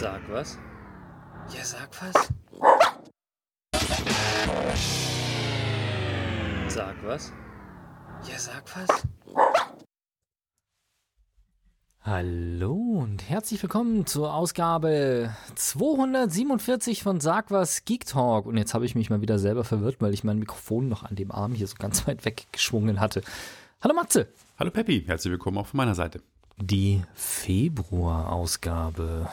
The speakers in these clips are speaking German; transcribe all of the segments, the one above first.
Sag was? Ja, sag was. Sag was? Ja, sag was. Hallo und herzlich willkommen zur Ausgabe 247 von Sag was Geek Talk. Und jetzt habe ich mich mal wieder selber verwirrt, weil ich mein Mikrofon noch an dem Arm hier so ganz weit weggeschwungen hatte. Hallo Matze. Hallo Peppi, herzlich willkommen auch von meiner Seite. Die Februar-Ausgabe.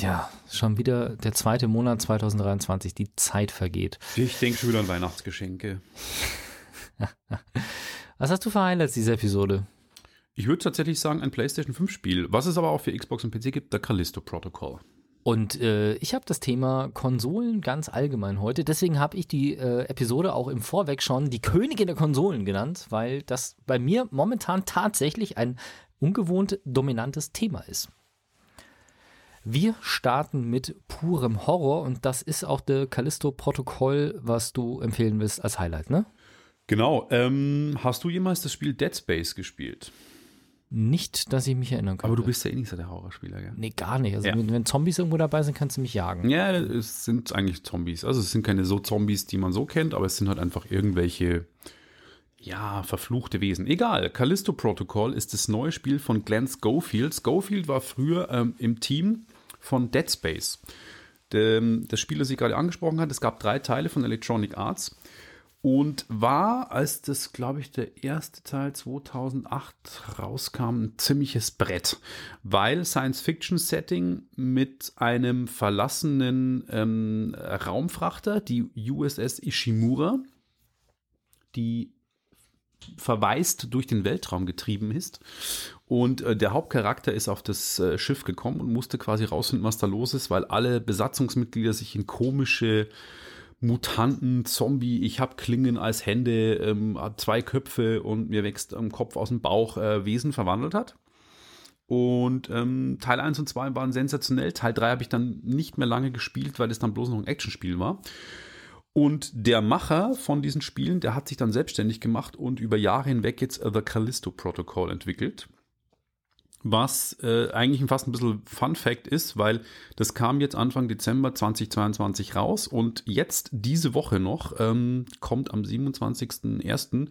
Ja, schon wieder der zweite Monat 2023. Die Zeit vergeht. Ich denke schon wieder an Weihnachtsgeschenke. Was hast du für Highlights dieser Episode? Ich würde tatsächlich sagen, ein PlayStation 5 Spiel, was es aber auch für Xbox und PC gibt, der Callisto Protocol. Und äh, ich habe das Thema Konsolen ganz allgemein heute. Deswegen habe ich die äh, Episode auch im Vorweg schon die Königin der Konsolen genannt, weil das bei mir momentan tatsächlich ein ungewohnt dominantes Thema ist. Wir starten mit purem Horror und das ist auch der Callisto-Protokoll, was du empfehlen willst als Highlight, ne? Genau. Ähm, hast du jemals das Spiel Dead Space gespielt? Nicht, dass ich mich erinnern kann. Aber du bist ja eh nicht so der Horrorspieler, gell? Nee, gar nicht. Also, ja. wenn, wenn, Zombies irgendwo dabei sind, kannst du mich jagen. Ja, es sind eigentlich Zombies. Also, es sind keine so Zombies, die man so kennt, aber es sind halt einfach irgendwelche, ja, verfluchte Wesen. Egal. Callisto Protocol ist das neue Spiel von Glenn Schofield. Schofield war früher ähm, im Team von Dead Space. Das Spiel, das ich gerade angesprochen hat, es gab drei Teile von Electronic Arts und war, als das, glaube ich, der erste Teil 2008 rauskam, ein ziemliches Brett, weil Science-Fiction-Setting mit einem verlassenen ähm, Raumfrachter, die USS Ishimura, die verwaist durch den Weltraum getrieben ist. Und äh, der Hauptcharakter ist auf das äh, Schiff gekommen und musste quasi rausfinden, was da los ist, weil alle Besatzungsmitglieder sich in komische Mutanten, Zombie, ich habe Klingen als Hände, ähm, zwei Köpfe und mir wächst am Kopf aus dem Bauch äh, Wesen verwandelt hat. Und ähm, Teil 1 und 2 waren sensationell. Teil 3 habe ich dann nicht mehr lange gespielt, weil es dann bloß noch ein Actionspiel war. Und der Macher von diesen Spielen, der hat sich dann selbstständig gemacht und über Jahre hinweg jetzt The Callisto Protocol entwickelt. Was äh, eigentlich fast ein bisschen Fun Fact ist, weil das kam jetzt Anfang Dezember 2022 raus und jetzt diese Woche noch ähm, kommt am 27.01.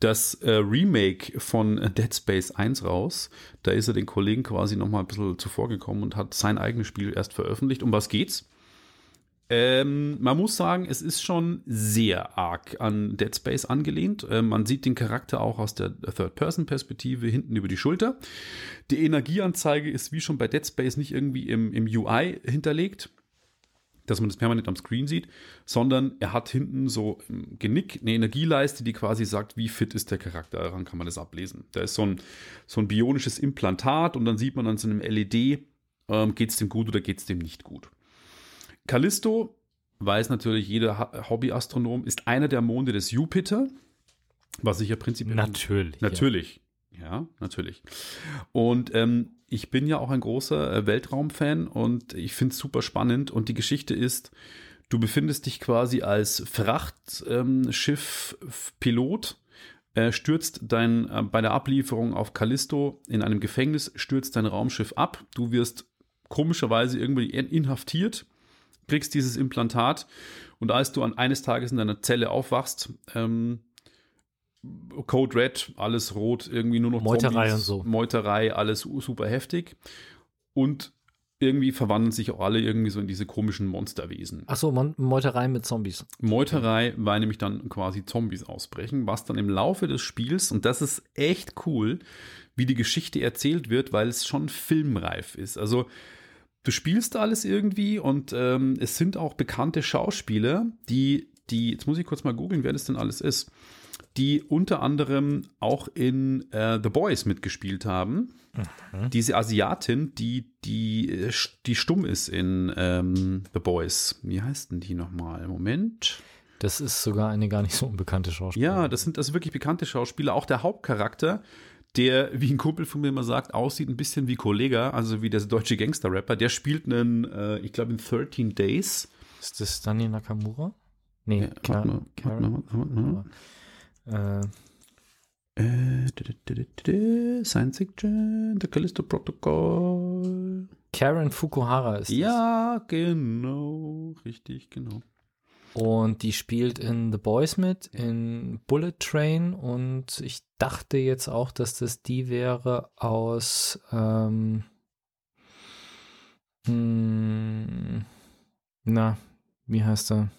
das äh, Remake von Dead Space 1 raus. Da ist er den Kollegen quasi nochmal ein bisschen zuvor gekommen und hat sein eigenes Spiel erst veröffentlicht. Um was geht's? Ähm, man muss sagen, es ist schon sehr arg an Dead Space angelehnt. Ähm, man sieht den Charakter auch aus der Third-Person-Perspektive hinten über die Schulter. Die Energieanzeige ist wie schon bei Dead Space nicht irgendwie im, im UI hinterlegt, dass man das permanent am Screen sieht, sondern er hat hinten so im Genick eine Energieleiste, die quasi sagt, wie fit ist der Charakter. Daran kann man das ablesen. Da ist so ein, so ein bionisches Implantat und dann sieht man an so einem LED, ähm, geht es dem gut oder geht es dem nicht gut. Callisto, weiß natürlich jeder Hobbyastronom, ist einer der Monde des Jupiter, was ich ja prinzipiell. Natürlich. Natürlich. Ja, ja natürlich. Und ähm, ich bin ja auch ein großer äh, Weltraumfan und ich finde es super spannend. Und die Geschichte ist, du befindest dich quasi als Frachtschiff-Pilot. Ähm, äh, stürzt dein äh, bei der Ablieferung auf Callisto in einem Gefängnis stürzt dein Raumschiff ab. Du wirst komischerweise irgendwie inhaftiert kriegst dieses Implantat und als du an eines Tages in deiner Zelle aufwachst, ähm, Code Red, alles rot, irgendwie nur noch Meuterei Zombies, und so. Meuterei, alles super heftig. Und irgendwie verwandeln sich auch alle irgendwie so in diese komischen Monsterwesen. Achso, Meuterei mit Zombies. Meuterei, weil nämlich dann quasi Zombies ausbrechen, was dann im Laufe des Spiels, und das ist echt cool, wie die Geschichte erzählt wird, weil es schon filmreif ist. Also du spielst alles irgendwie und ähm, es sind auch bekannte Schauspieler, die, die, jetzt muss ich kurz mal googeln, wer das denn alles ist, die unter anderem auch in äh, The Boys mitgespielt haben. Mhm. Diese Asiatin, die, die, die stumm ist in ähm, The Boys. Wie heißt denn die nochmal? Moment. Das ist sogar eine gar nicht so unbekannte Schauspielerin. Ja, das sind also wirklich bekannte Schauspieler. Auch der Hauptcharakter, der, wie ein Kumpel von mir immer sagt, aussieht ein bisschen wie Kollega, also wie der deutsche Gangster-Rapper. Der spielt einen, äh, ich glaube, in 13 Days. Ist das Dani Nakamura? Nee, ja, Karen, Karen, warte mal, Äh, äh, Science Fiction, The Callisto Protocol. Karen Fukuhara ist Ja, genau. Richtig, genau. Und die spielt in The Boys mit, in Bullet Train. Und ich dachte jetzt auch, dass das die wäre aus. Ähm, hm, na, wie heißt er?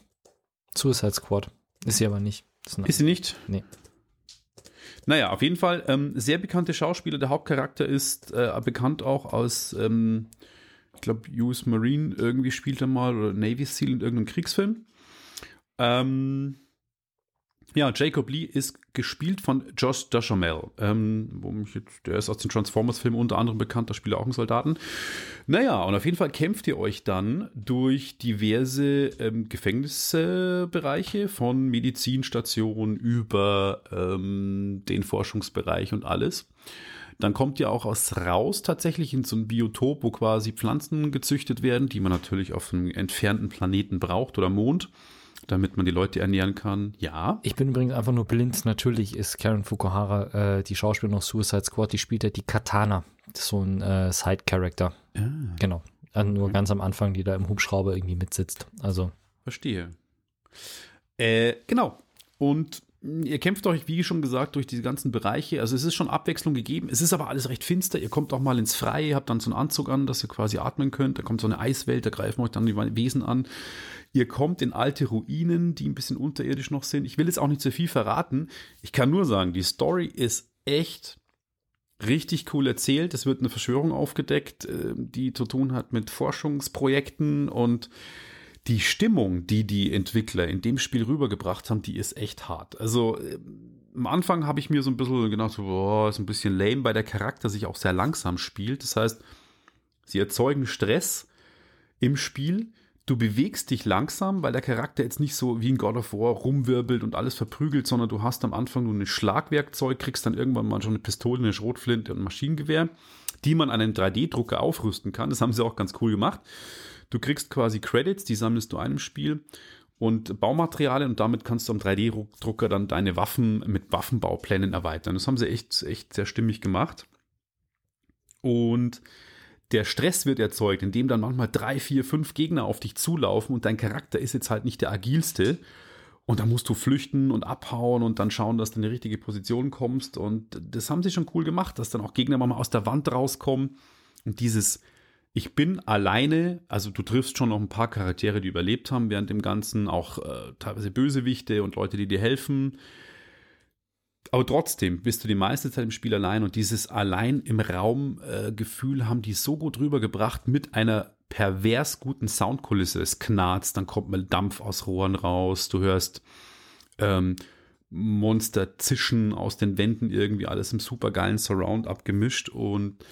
Suicide Squad. Ist sie aber nicht. Ist, ist sie nicht? Nee. Naja, auf jeden Fall ähm, sehr bekannte Schauspieler. Der Hauptcharakter ist äh, bekannt auch aus, ähm, ich glaube, US Marine irgendwie spielt er mal oder Navy Seal in irgendeinem Kriegsfilm. Ähm, ja, Jacob Lee ist gespielt von Josh Duchamel. Ähm, der ist aus den Transformers-Filmen unter anderem bekannt, da spielt er auch einen Soldaten. Naja, und auf jeden Fall kämpft ihr euch dann durch diverse ähm, Gefängnisbereiche von Medizinstationen über ähm, den Forschungsbereich und alles. Dann kommt ihr auch aus raus tatsächlich in so ein Biotop, wo quasi Pflanzen gezüchtet werden, die man natürlich auf einem entfernten Planeten braucht oder Mond damit man die Leute ernähren kann. Ja. Ich bin übrigens einfach nur blind. Natürlich ist Karen Fukuhara äh, die Schauspielerin aus Suicide Squad, die spielt ja die Katana. So ein äh, Side-Character. Ah. Genau. Also nur okay. ganz am Anfang, die da im Hubschrauber irgendwie mitsitzt. Also. Verstehe. Äh, genau. Und Ihr kämpft euch, wie schon gesagt, durch diese ganzen Bereiche. Also es ist schon Abwechslung gegeben. Es ist aber alles recht finster. Ihr kommt auch mal ins Freie, habt dann so einen Anzug an, dass ihr quasi atmen könnt. Da kommt so eine Eiswelt, da greifen euch dann die Wesen an. Ihr kommt in alte Ruinen, die ein bisschen unterirdisch noch sind. Ich will jetzt auch nicht zu viel verraten. Ich kann nur sagen, die Story ist echt richtig cool erzählt. Es wird eine Verschwörung aufgedeckt, äh, die zu tun hat mit Forschungsprojekten und die Stimmung, die die Entwickler in dem Spiel rübergebracht haben, die ist echt hart. Also äh, am Anfang habe ich mir so ein bisschen gedacht, boah, ist ein bisschen lame, weil der Charakter sich auch sehr langsam spielt. Das heißt, sie erzeugen Stress im Spiel. Du bewegst dich langsam, weil der Charakter jetzt nicht so wie in God of War rumwirbelt und alles verprügelt, sondern du hast am Anfang nur ein Schlagwerkzeug, kriegst dann irgendwann mal schon eine Pistole, eine Schrotflinte und ein Maschinengewehr, die man an einen 3D-Drucker aufrüsten kann. Das haben sie auch ganz cool gemacht. Du kriegst quasi Credits, die sammelst du einem Spiel und Baumaterialien und damit kannst du am 3D-Drucker dann deine Waffen mit Waffenbauplänen erweitern. Das haben sie echt, echt sehr stimmig gemacht. Und der Stress wird erzeugt, indem dann manchmal drei, vier, fünf Gegner auf dich zulaufen und dein Charakter ist jetzt halt nicht der agilste. Und dann musst du flüchten und abhauen und dann schauen, dass du in die richtige Position kommst. Und das haben sie schon cool gemacht, dass dann auch Gegner mal aus der Wand rauskommen. Und dieses ich bin alleine, also du triffst schon noch ein paar Charaktere, die überlebt haben während dem Ganzen, auch äh, teilweise Bösewichte und Leute, die dir helfen. Aber trotzdem bist du die meiste Zeit im Spiel allein und dieses allein im Raum äh, Gefühl haben die so gut rübergebracht mit einer pervers guten Soundkulisse. Es knarzt, dann kommt mal Dampf aus Rohren raus, du hörst ähm, Monster zischen aus den Wänden irgendwie alles im supergeilen Surround abgemischt und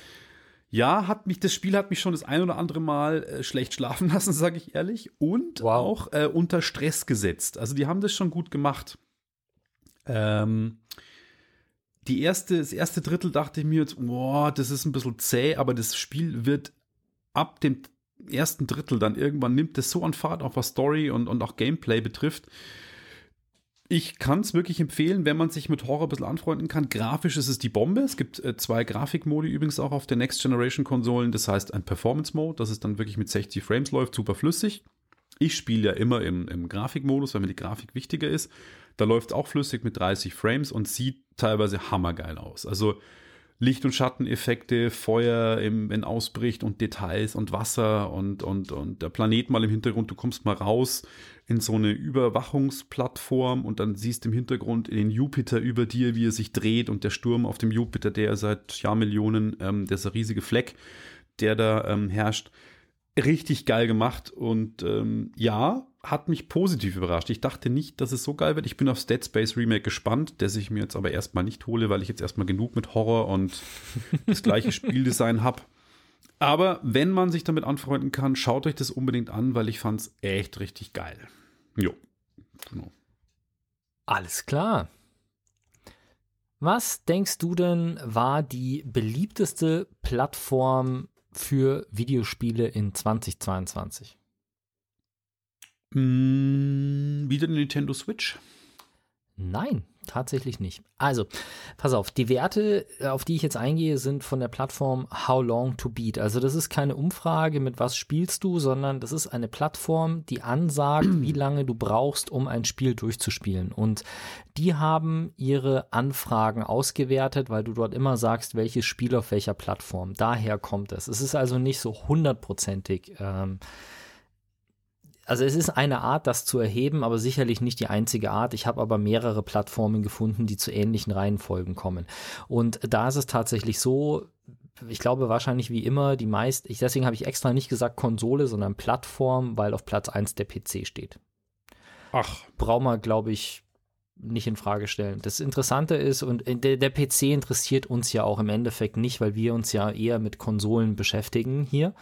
ja, hat mich, das Spiel hat mich schon das ein oder andere Mal äh, schlecht schlafen lassen, sage ich ehrlich. Und wow. auch äh, unter Stress gesetzt. Also die haben das schon gut gemacht. Ähm, die erste, das erste Drittel dachte ich mir jetzt, boah, das ist ein bisschen zäh, aber das Spiel wird ab dem ersten Drittel dann irgendwann nimmt es so an Fahrt auf was Story und, und auch Gameplay betrifft, ich kann es wirklich empfehlen, wenn man sich mit Horror ein bisschen anfreunden kann. Grafisch ist es die Bombe. Es gibt äh, zwei Grafikmodi übrigens auch auf der Next Generation Konsolen. Das heißt ein Performance Mode, das es dann wirklich mit 60 Frames läuft, super flüssig. Ich spiele ja immer im, im Grafikmodus, weil mir die Grafik wichtiger ist. Da läuft es auch flüssig mit 30 Frames und sieht teilweise hammergeil aus. Also Licht- und Schatteneffekte, Feuer, im, wenn ausbricht und Details und Wasser und, und, und der Planet mal im Hintergrund. Du kommst mal raus in so eine Überwachungsplattform und dann siehst im Hintergrund den Jupiter über dir, wie er sich dreht und der Sturm auf dem Jupiter, der seit Jahrmillionen, ähm, dieser riesige Fleck, der da ähm, herrscht. Richtig geil gemacht und ähm, ja, hat mich positiv überrascht. Ich dachte nicht, dass es so geil wird. Ich bin aufs Dead Space Remake gespannt, das ich mir jetzt aber erstmal nicht hole, weil ich jetzt erstmal genug mit Horror und das gleiche Spieldesign habe. Aber wenn man sich damit anfreunden kann, schaut euch das unbedingt an, weil ich fand es echt richtig geil. Jo, genau. Alles klar. Was denkst du denn war die beliebteste Plattform für Videospiele in 2022? Mm, wieder Nintendo Switch? Nein, tatsächlich nicht. Also, pass auf, die Werte, äh, auf die ich jetzt eingehe, sind von der Plattform How Long to Beat. Also, das ist keine Umfrage, mit was spielst du, sondern das ist eine Plattform, die ansagt, wie lange du brauchst, um ein Spiel durchzuspielen. Und die haben ihre Anfragen ausgewertet, weil du dort immer sagst, welches Spiel auf welcher Plattform. Daher kommt es. Es ist also nicht so hundertprozentig. Ähm, also es ist eine Art, das zu erheben, aber sicherlich nicht die einzige Art. Ich habe aber mehrere Plattformen gefunden, die zu ähnlichen Reihenfolgen kommen. Und da ist es tatsächlich so, ich glaube wahrscheinlich wie immer, die meist, ich, deswegen habe ich extra nicht gesagt Konsole, sondern Plattform, weil auf Platz 1 der PC steht. Ach. Braucht man, glaube ich, nicht in Frage stellen. Das Interessante ist, und der, der, PC interessiert uns ja auch im Endeffekt nicht, weil wir uns ja eher mit Konsolen beschäftigen hier.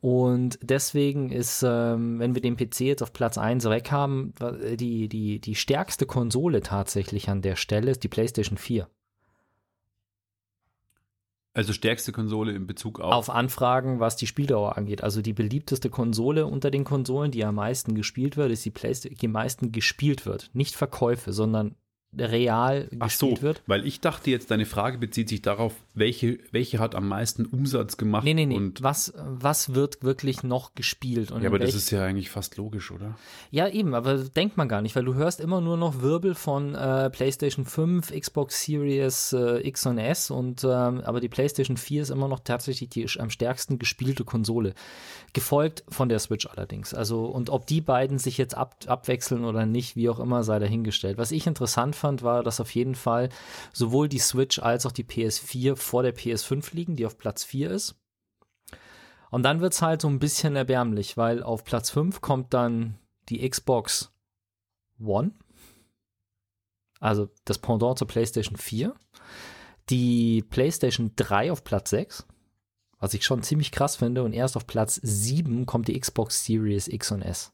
Und deswegen ist, ähm, wenn wir den PC jetzt auf Platz 1 weg haben, die, die, die stärkste Konsole tatsächlich an der Stelle ist die PlayStation 4. Also stärkste Konsole in Bezug auf? Auf Anfragen, was die Spieldauer angeht. Also die beliebteste Konsole unter den Konsolen, die am meisten gespielt wird, ist die PlayStation, die am meisten gespielt wird. Nicht Verkäufe, sondern real Ach gespielt so, wird. Weil ich dachte jetzt, deine Frage bezieht sich darauf, welche, welche hat am meisten Umsatz gemacht. Nee, nee, nee. Und was, was wird wirklich noch gespielt? Ja, aber das ist ja eigentlich fast logisch, oder? Ja, eben, aber denkt man gar nicht, weil du hörst immer nur noch Wirbel von äh, PlayStation 5, Xbox Series äh, X und S und ähm, aber die PlayStation 4 ist immer noch tatsächlich die am stärksten gespielte Konsole. Gefolgt von der Switch allerdings. Also, und ob die beiden sich jetzt ab, abwechseln oder nicht, wie auch immer, sei dahingestellt. Was ich interessant fand, war, dass auf jeden Fall sowohl die Switch als auch die PS4 vor der PS5 liegen, die auf Platz 4 ist. Und dann wird es halt so ein bisschen erbärmlich, weil auf Platz 5 kommt dann die Xbox One, also das Pendant zur PlayStation 4, die PlayStation 3 auf Platz 6, was ich schon ziemlich krass finde, und erst auf Platz 7 kommt die Xbox Series X und S.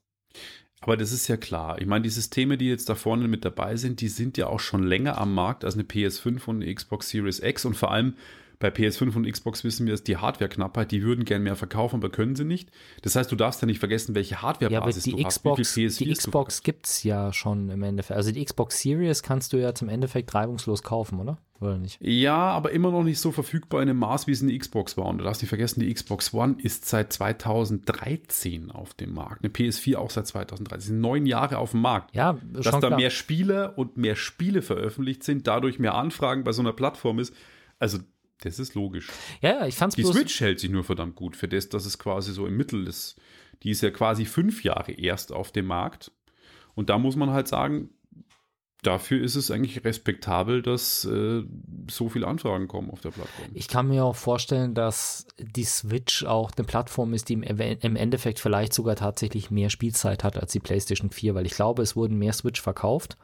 Aber das ist ja klar. Ich meine, die Systeme, die jetzt da vorne mit dabei sind, die sind ja auch schon länger am Markt als eine PS5 und eine Xbox Series X. Und vor allem bei PS5 und Xbox wissen wir, ist die Hardware-Knappheit. Die würden gern mehr verkaufen, aber können sie nicht. Das heißt, du darfst ja nicht vergessen, welche Hardware-Basis ja, du Xbox, hast. Wie die Xbox gibt es ja schon im Endeffekt. Also die Xbox Series kannst du ja zum Endeffekt reibungslos kaufen, oder? oder nicht? Ja, aber immer noch nicht so verfügbar in dem Maß, wie es eine Xbox war. Und du darfst nicht vergessen, die Xbox One ist seit 2013 auf dem Markt. Eine PS4 auch seit 2013. Neun Jahre auf dem Markt. Ja, Dass da klar. mehr Spieler und mehr Spiele veröffentlicht sind, dadurch mehr Anfragen bei so einer Plattform ist. Also, das ist logisch. Ja, ich fand's Die Switch hält sich nur verdammt gut für das, dass es quasi so im Mittel ist. Die ist ja quasi fünf Jahre erst auf dem Markt. Und da muss man halt sagen, dafür ist es eigentlich respektabel, dass äh, so viele Anfragen kommen auf der Plattform. Ich kann mir auch vorstellen, dass die Switch auch eine Plattform ist, die im, im, Endeffekt vielleicht sogar tatsächlich mehr Spielzeit hat als die PlayStation 4, weil ich glaube, es wurden mehr Switch verkauft.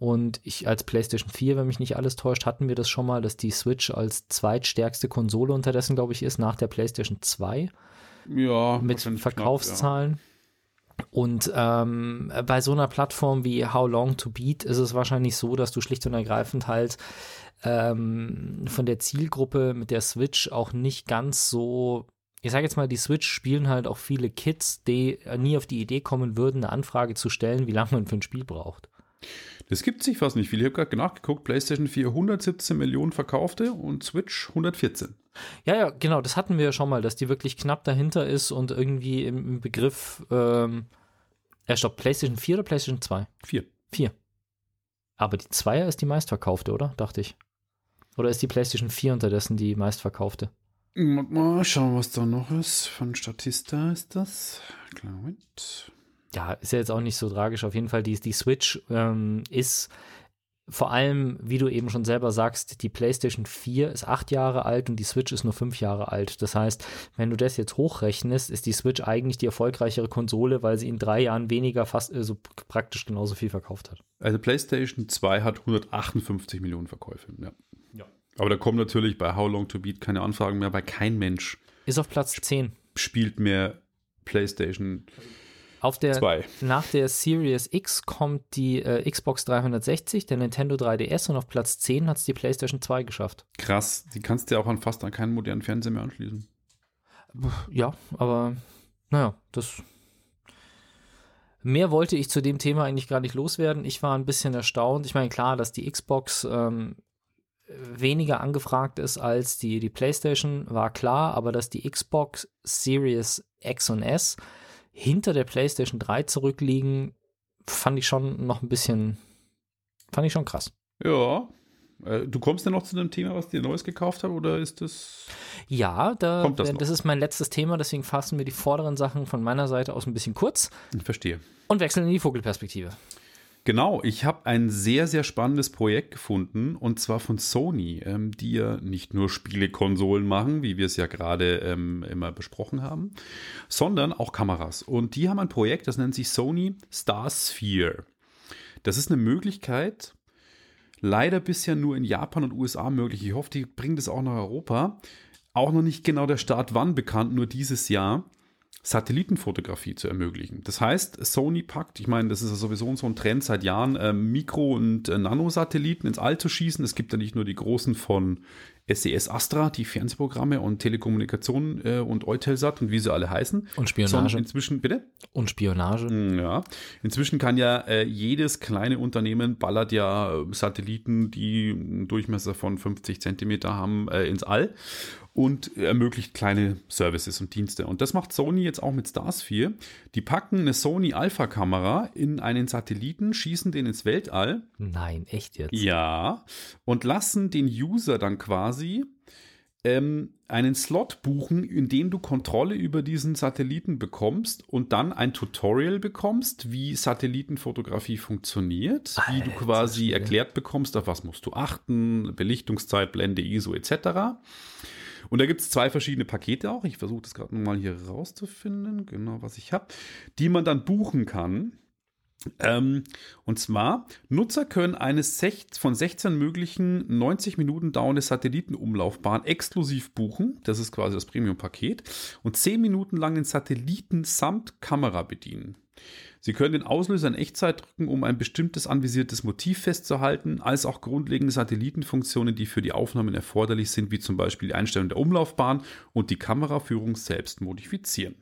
Und ich als PlayStation 4, wenn mich nicht alles täuscht, hatten wir das schon mal, dass die Switch als zweitstärkste Konsole unterdessen, glaube ich, ist, nach der PlayStation 2. Ja, mit Verkaufszahlen. Knapp, ja. Und ähm, bei so einer Plattform wie How Long to Beat ist es wahrscheinlich so, dass du schlicht und ergreifend halt ähm, von der Zielgruppe mit der Switch auch nicht ganz so ich sage jetzt mal, die Switch spielen halt auch viele Kids, die nie auf die Idee kommen würden, eine Anfrage zu stellen, wie lange man für ein Spiel braucht. Das gibt sich fast nicht viel. Ich habe gerade nachgeguckt, PlayStation 4 117 Millionen verkaufte und Switch 114. Ja, ja, genau, das hatten wir ja schon mal, dass die wirklich knapp dahinter ist und irgendwie im, im Begriff, ähm, ja, stopp, PlayStation 4 oder PlayStation 2? 4. 4. Aber die 2er ist die meistverkaufte, oder? Dachte ich. Oder ist die PlayStation 4 unterdessen die meistverkaufte? Mal schauen, was da noch ist. Von Statista ist das. Klar, Moment. Ja, ist ja jetzt auch nicht so tragisch. Auf jeden Fall, die, die Switch ähm, ist vor allem, wie du eben schon selber sagst, die PlayStation 4 ist acht Jahre alt und die Switch ist nur fünf Jahre alt. Das heißt, wenn du das jetzt hochrechnest, ist die Switch eigentlich die erfolgreichere Konsole, weil sie in drei Jahren weniger fast äh, so praktisch genauso viel verkauft hat. Also PlayStation 2 hat 158 Millionen Verkäufe. Ja. ja. Aber da kommen natürlich bei How Long to Beat keine Anfragen mehr, weil kein Mensch ist auf Platz 10. Spielt mehr PlayStation. Auf der, Zwei. Nach der Series X kommt die äh, Xbox 360, der Nintendo 3DS und auf Platz 10 hat es die PlayStation 2 geschafft. Krass, die kannst du ja auch an fast an keinen modernen Fernseher mehr anschließen. Ja, aber naja, das Mehr wollte ich zu dem Thema eigentlich gar nicht loswerden. Ich war ein bisschen erstaunt. Ich meine, klar, dass die Xbox ähm, weniger angefragt ist als die, die PlayStation, war klar, aber dass die Xbox Series X und S hinter der PlayStation 3 zurückliegen, fand ich schon noch ein bisschen, fand ich schon krass. Ja. Äh, du kommst ja noch zu dem Thema, was dir Neues gekauft hat, oder ist das. Ja, da, Kommt das das, noch? ist mein letztes Thema, deswegen fassen wir die vorderen Sachen von meiner Seite aus ein bisschen kurz Ich verstehe. und wechseln in die Vogelperspektive. Genau, ich habe ein sehr, sehr spannendes Projekt gefunden und zwar von Sony, ähm, die ja nicht nur Spielekonsolen machen, wie wir es ja gerade ähm, immer besprochen haben, sondern auch Kameras. Und die haben ein Projekt, das nennt sich Sony Starsphere. Das ist eine Möglichkeit, leider bisher nur in Japan und USA möglich. Ich hoffe, die bringen das auch nach Europa. Auch noch nicht genau der Start wann bekannt, nur dieses Jahr. Satellitenfotografie zu ermöglichen. Das heißt, Sony packt, ich meine, das ist ja sowieso so ein Trend seit Jahren, äh, Mikro- und äh, Nanosatelliten ins All zu schießen. Es gibt ja nicht nur die großen von SES Astra, die Fernsehprogramme und Telekommunikation äh, und Eutelsat und wie sie alle heißen. Und Spionage. inzwischen, bitte? Und Spionage. Ja, inzwischen kann ja äh, jedes kleine Unternehmen ballert ja äh, Satelliten, die einen Durchmesser von 50 Zentimeter haben, äh, ins All und ermöglicht kleine Services und Dienste. Und das macht Sony jetzt auch mit Stars 4. Die packen eine Sony Alpha-Kamera in einen Satelliten, schießen den ins Weltall Nein, echt jetzt. ja, und lassen den User dann quasi ähm, einen Slot buchen, in dem du Kontrolle über diesen Satelliten bekommst und dann ein Tutorial bekommst, wie Satellitenfotografie funktioniert, wie du Alter quasi erklärt bekommst, auf was musst du achten, Belichtungszeit, Blende, ISO etc. Und da gibt es zwei verschiedene Pakete auch. Ich versuche das gerade mal hier rauszufinden, genau was ich habe, die man dann buchen kann. Ähm, und zwar, Nutzer können eine von 16 möglichen 90 Minuten dauernde Satellitenumlaufbahn exklusiv buchen. Das ist quasi das Premium-Paket. Und 10 Minuten lang den Satelliten samt Kamera bedienen. Sie können den Auslöser in Echtzeit drücken, um ein bestimmtes anvisiertes Motiv festzuhalten, als auch grundlegende Satellitenfunktionen, die für die Aufnahmen erforderlich sind, wie zum Beispiel die Einstellung der Umlaufbahn und die Kameraführung selbst modifizieren.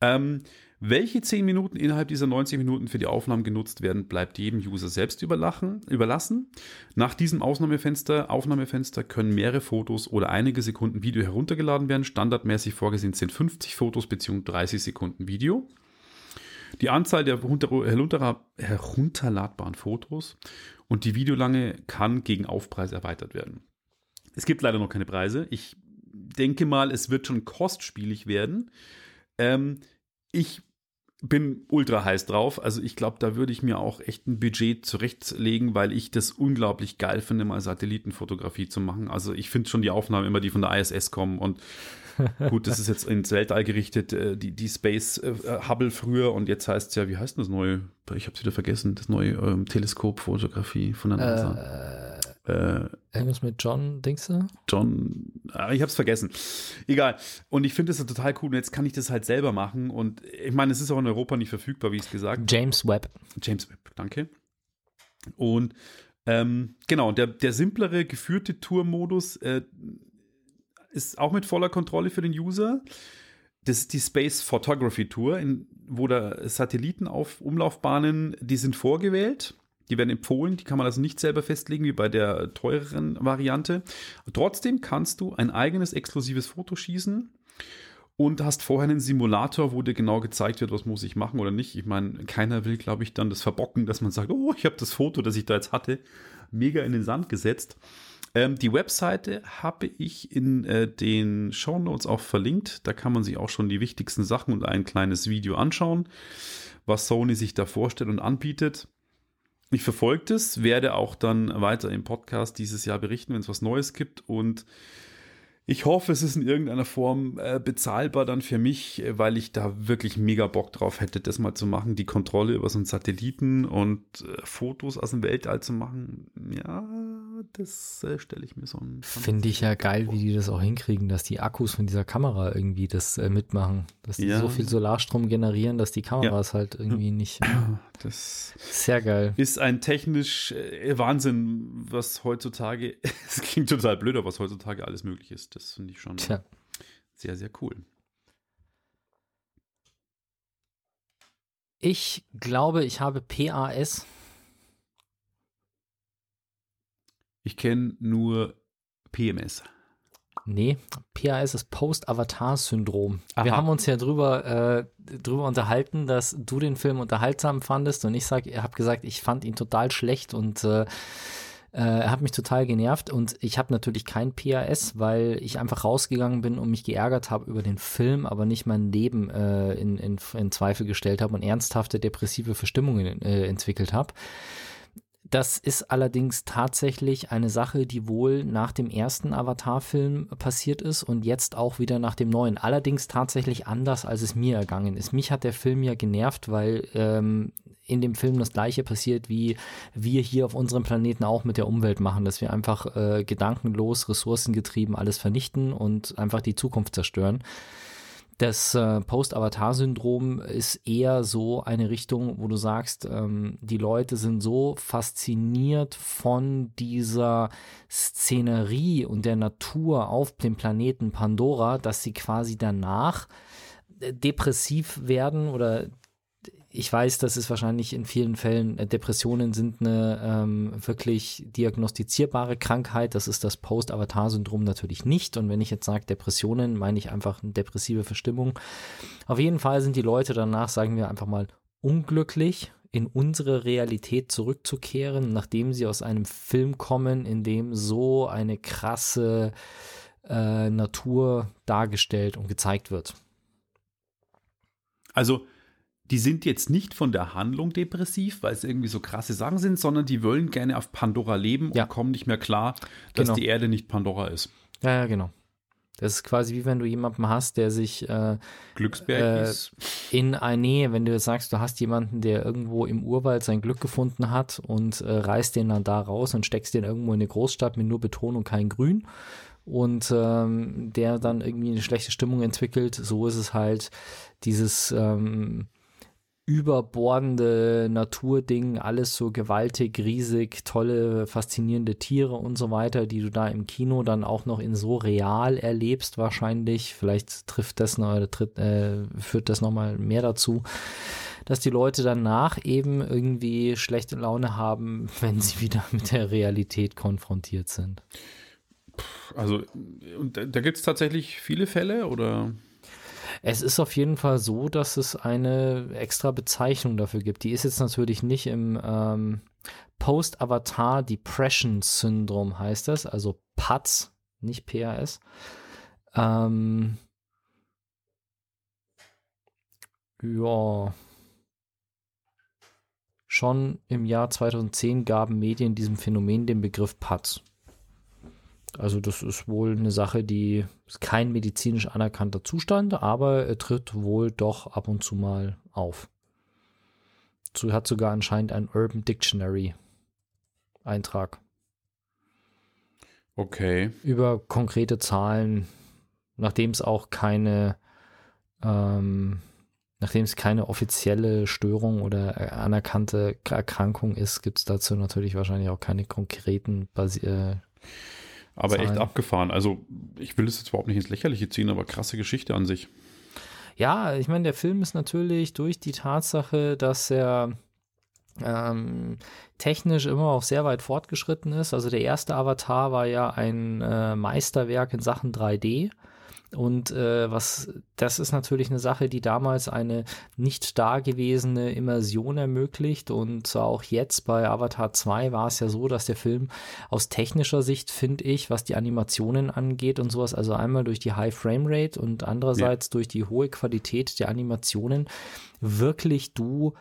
Ähm, welche 10 Minuten innerhalb dieser 90 Minuten für die Aufnahmen genutzt werden, bleibt jedem User selbst überlassen. Nach diesem Ausnahmefenster, Aufnahmefenster können mehrere Fotos oder einige Sekunden Video heruntergeladen werden. Standardmäßig vorgesehen sind 50 Fotos bzw. 30 Sekunden Video. Die Anzahl der herunter, herunter, herunterladbaren Fotos und die Videolange kann gegen Aufpreis erweitert werden. Es gibt leider noch keine Preise. Ich denke mal, es wird schon kostspielig werden. Ähm, ich bin ultra heiß drauf. Also ich glaube, da würde ich mir auch echt ein Budget zurechtlegen, weil ich das unglaublich geil finde, mal Satellitenfotografie zu machen. Also ich finde schon die Aufnahmen immer, die von der ISS kommen und gut, das ist jetzt ins Weltall gerichtet, äh, die, die Space äh, Hubble früher und jetzt heißt es ja, wie heißt denn das neue? Ich habe es wieder vergessen, das neue ähm, Teleskopfotografie von der NASA. Äh, Irgendwas mit John, denkst du? John, ah, ich habe es vergessen. Egal. Und ich finde das total cool. Und jetzt kann ich das halt selber machen. Und ich meine, es ist auch in Europa nicht verfügbar, wie ich es gesagt James Webb. James Webb, danke. Und ähm, genau, der, der simplere geführte Tour-Modus äh, ist auch mit voller Kontrolle für den User. Das ist die Space Photography Tour, in, wo da Satelliten auf Umlaufbahnen, die sind vorgewählt. Die werden empfohlen, die kann man also nicht selber festlegen, wie bei der teureren Variante. Trotzdem kannst du ein eigenes exklusives Foto schießen und hast vorher einen Simulator, wo dir genau gezeigt wird, was muss ich machen oder nicht. Ich meine, keiner will, glaube ich, dann das verbocken, dass man sagt, oh, ich habe das Foto, das ich da jetzt hatte, mega in den Sand gesetzt. Ähm, die Webseite habe ich in äh, den Show Notes auch verlinkt. Da kann man sich auch schon die wichtigsten Sachen und ein kleines Video anschauen, was Sony sich da vorstellt und anbietet. Ich verfolge das, werde auch dann weiter im Podcast dieses Jahr berichten, wenn es was Neues gibt und ich hoffe, es ist in irgendeiner Form äh, bezahlbar dann für mich, äh, weil ich da wirklich mega Bock drauf hätte, das mal zu machen, die Kontrolle über so einen Satelliten und äh, Fotos aus dem Weltall zu machen. Ja, das äh, stelle ich mir so ein. Finde ich ja geil, wie die das auch hinkriegen, dass die Akkus von dieser Kamera irgendwie das äh, mitmachen. Dass die Ja. so viel Solarstrom generieren, dass die Kameras halt irgendwie nicht. Das Sehr geil. ist ein technisch äh, Wahnsinn, was heutzutage, es klingt total blöd, aber was heutzutage alles möglich ist. Das finde ich schon Tja. sehr, sehr cool. Ich glaube, ich habe PAS. Ich kenne nur PMS. Nee, PAS ist Post-Avatar-Syndrom. Wir haben uns ja drüber, äh, drüber unterhalten, dass du den Film unterhaltsam fandest und ich sag, habt gesagt, ich fand ihn total schlecht und äh, äh, er hat mich total genervt und ich habe natürlich kein PAS, weil ich einfach rausgegangen bin und mich geärgert habe über den Film, aber nicht mein Leben äh, in, in, in Zweifel gestellt habe und ernsthafte depressive Verstimmungen äh, entwickelt habe. Das ist allerdings tatsächlich eine Sache, die wohl nach dem ersten Avatar-Film passiert ist und jetzt auch wieder nach dem neuen. Allerdings tatsächlich anders, als es mir ergangen ist. Mich hat der Film ja genervt, weil ähm, in dem Film das gleiche passiert, wie wir hier auf unserem Planeten auch mit der Umwelt machen, dass wir einfach äh, gedankenlos, ressourcengetrieben alles vernichten und einfach die Zukunft zerstören. Das äh, Post-Avatar-Syndrom ist eher so eine Richtung, wo du sagst, ähm, die Leute sind so fasziniert von dieser Szenerie und der Natur auf dem Planeten Pandora, dass sie quasi danach äh, depressiv werden oder ich weiß, dass es wahrscheinlich in vielen Fällen äh, Depressionen sind eine ähm, wirklich diagnostizierbare Krankheit. Das ist das Post-Avatar-Syndrom natürlich nicht. Und wenn ich jetzt sage Depressionen, meine ich einfach eine depressive Verstimmung. Auf jeden Fall sind die Leute danach, sagen wir einfach mal, unglücklich in unsere Realität zurückzukehren, nachdem sie aus einem Film kommen, in dem so eine krasse äh, Natur dargestellt und gezeigt wird. Also die sind jetzt nicht von der Handlung depressiv, weil es irgendwie so krasse Sachen sind, sondern die wollen gerne auf Pandora leben Ja. und kommen nicht mehr klar, dass Genau. die Erde nicht Pandora ist. Ja, ja, genau. Das ist quasi wie wenn du jemanden hast, der sich äh, Glücksberg Äh, ist. in ein, nee, wenn du jetzt sagst, du hast jemanden, der irgendwo im Urwald sein Glück gefunden hat und äh, reißt den dann da raus und steckst den irgendwo in eine Großstadt mit nur Beton und kein Grün und ähm, der dann irgendwie eine schlechte Stimmung entwickelt, so ist es halt dieses ähm, überbordende Naturding, alles so gewaltig, riesig, tolle, faszinierende Tiere und so weiter, die du da im Kino dann auch noch in so real erlebst wahrscheinlich. Vielleicht trifft das noch, oder tritt, äh, führt das nochmal mehr dazu, dass die Leute danach eben irgendwie schlechte Laune haben, wenn sie wieder mit der Realität konfrontiert sind. Also, da, da gibt es tatsächlich viele Fälle oder? Es ist auf jeden Fall so, dass es eine extra Bezeichnung dafür gibt. Die ist jetzt natürlich nicht im ähm, Post-Avatar Depression Syndrom heißt das, also PATS, nicht PAS. Ähm, ja. Schon im Jahr 2010 gaben Medien diesem Phänomen den Begriff PATS. Also das ist wohl eine Sache, die ist kein medizinisch anerkannter Zustand, aber er tritt wohl doch ab und zu mal auf. So hat sogar anscheinend ein Urban Dictionary Eintrag Okay. über konkrete Zahlen, nachdem es auch keine, ähm, nachdem es keine offizielle Störung oder anerkannte Erkrankung ist, gibt es dazu natürlich wahrscheinlich auch keine konkreten Basi äh, Aber echt Zahlen. abgefahren. Also, ich will das jetzt überhaupt nicht ins Lächerliche ziehen, aber krasse Geschichte an sich. Ja, ich meine, der Film ist natürlich durch die Tatsache, dass er ähm, technisch immer auch sehr weit fortgeschritten ist. Also der erste Avatar war ja ein äh, Meisterwerk in Sachen 3D. Und äh, was, das ist natürlich eine Sache, die damals eine nicht dagewesene Immersion ermöglicht. Und auch jetzt bei Avatar 2 war es ja so, dass der Film aus technischer Sicht, finde ich, was die Animationen angeht und sowas, also einmal durch die High Frame Rate und andererseits durch die hohe Qualität der Animationen, wirklich du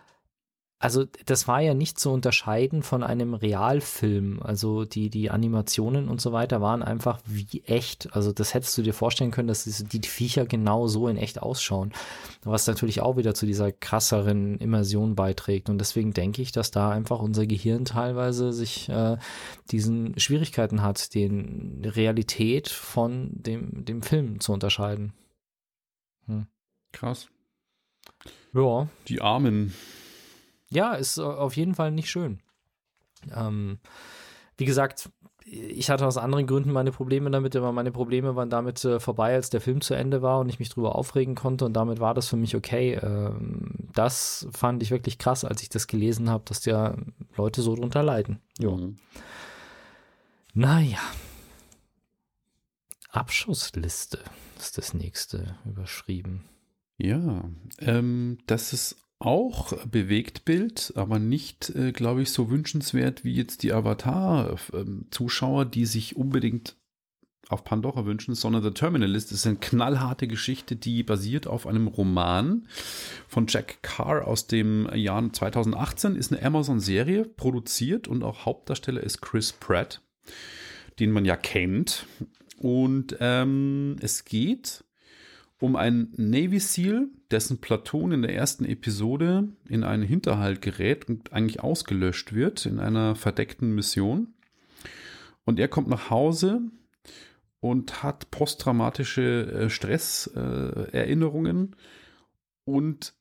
also das war ja nicht zu unterscheiden von einem Realfilm. Also die, die Animationen und so weiter waren einfach wie echt. Also das hättest du dir vorstellen können, dass diese- die Viecher genau so in echt ausschauen. Was natürlich auch wieder zu dieser krasseren Immersion beiträgt. Und deswegen denke ich, dass da einfach unser Gehirn teilweise sich äh, diesen Schwierigkeiten hat, den Realität von dem, dem Film zu unterscheiden. Krass. Ja. Die Armen. Ja, ist auf jeden Fall nicht schön. Ähm, wie gesagt, ich hatte aus anderen Gründen meine Probleme damit, aber meine Probleme waren damit äh, vorbei, als der Film zu Ende war und ich mich drüber aufregen konnte und damit war das für mich okay. Ähm, das fand ich wirklich krass, als ich das gelesen habe, dass ja Leute so drunter leiden. Jo. Mhm. Naja. Abschussliste ist das nächste überschrieben. Ja, ähm, das ist auch Bewegtbild, aber nicht, äh, glaube ich, so wünschenswert wie jetzt die Avatar-Zuschauer, die sich unbedingt auf Pandora wünschen, sondern The Terminalist ist eine knallharte Geschichte, die basiert auf einem Roman von Jack Carr aus dem Jahr 2018, ist eine Amazon-Serie, produziert und auch Hauptdarsteller ist Chris Pratt, den man ja kennt. Und ähm, es geht um einen Navy SEAL, dessen Platoon in der ersten Episode in einen Hinterhalt gerät und eigentlich ausgelöscht wird in einer verdeckten Mission. Und er kommt nach Hause und hat posttraumatische äh, Stresserinnerungen äh, und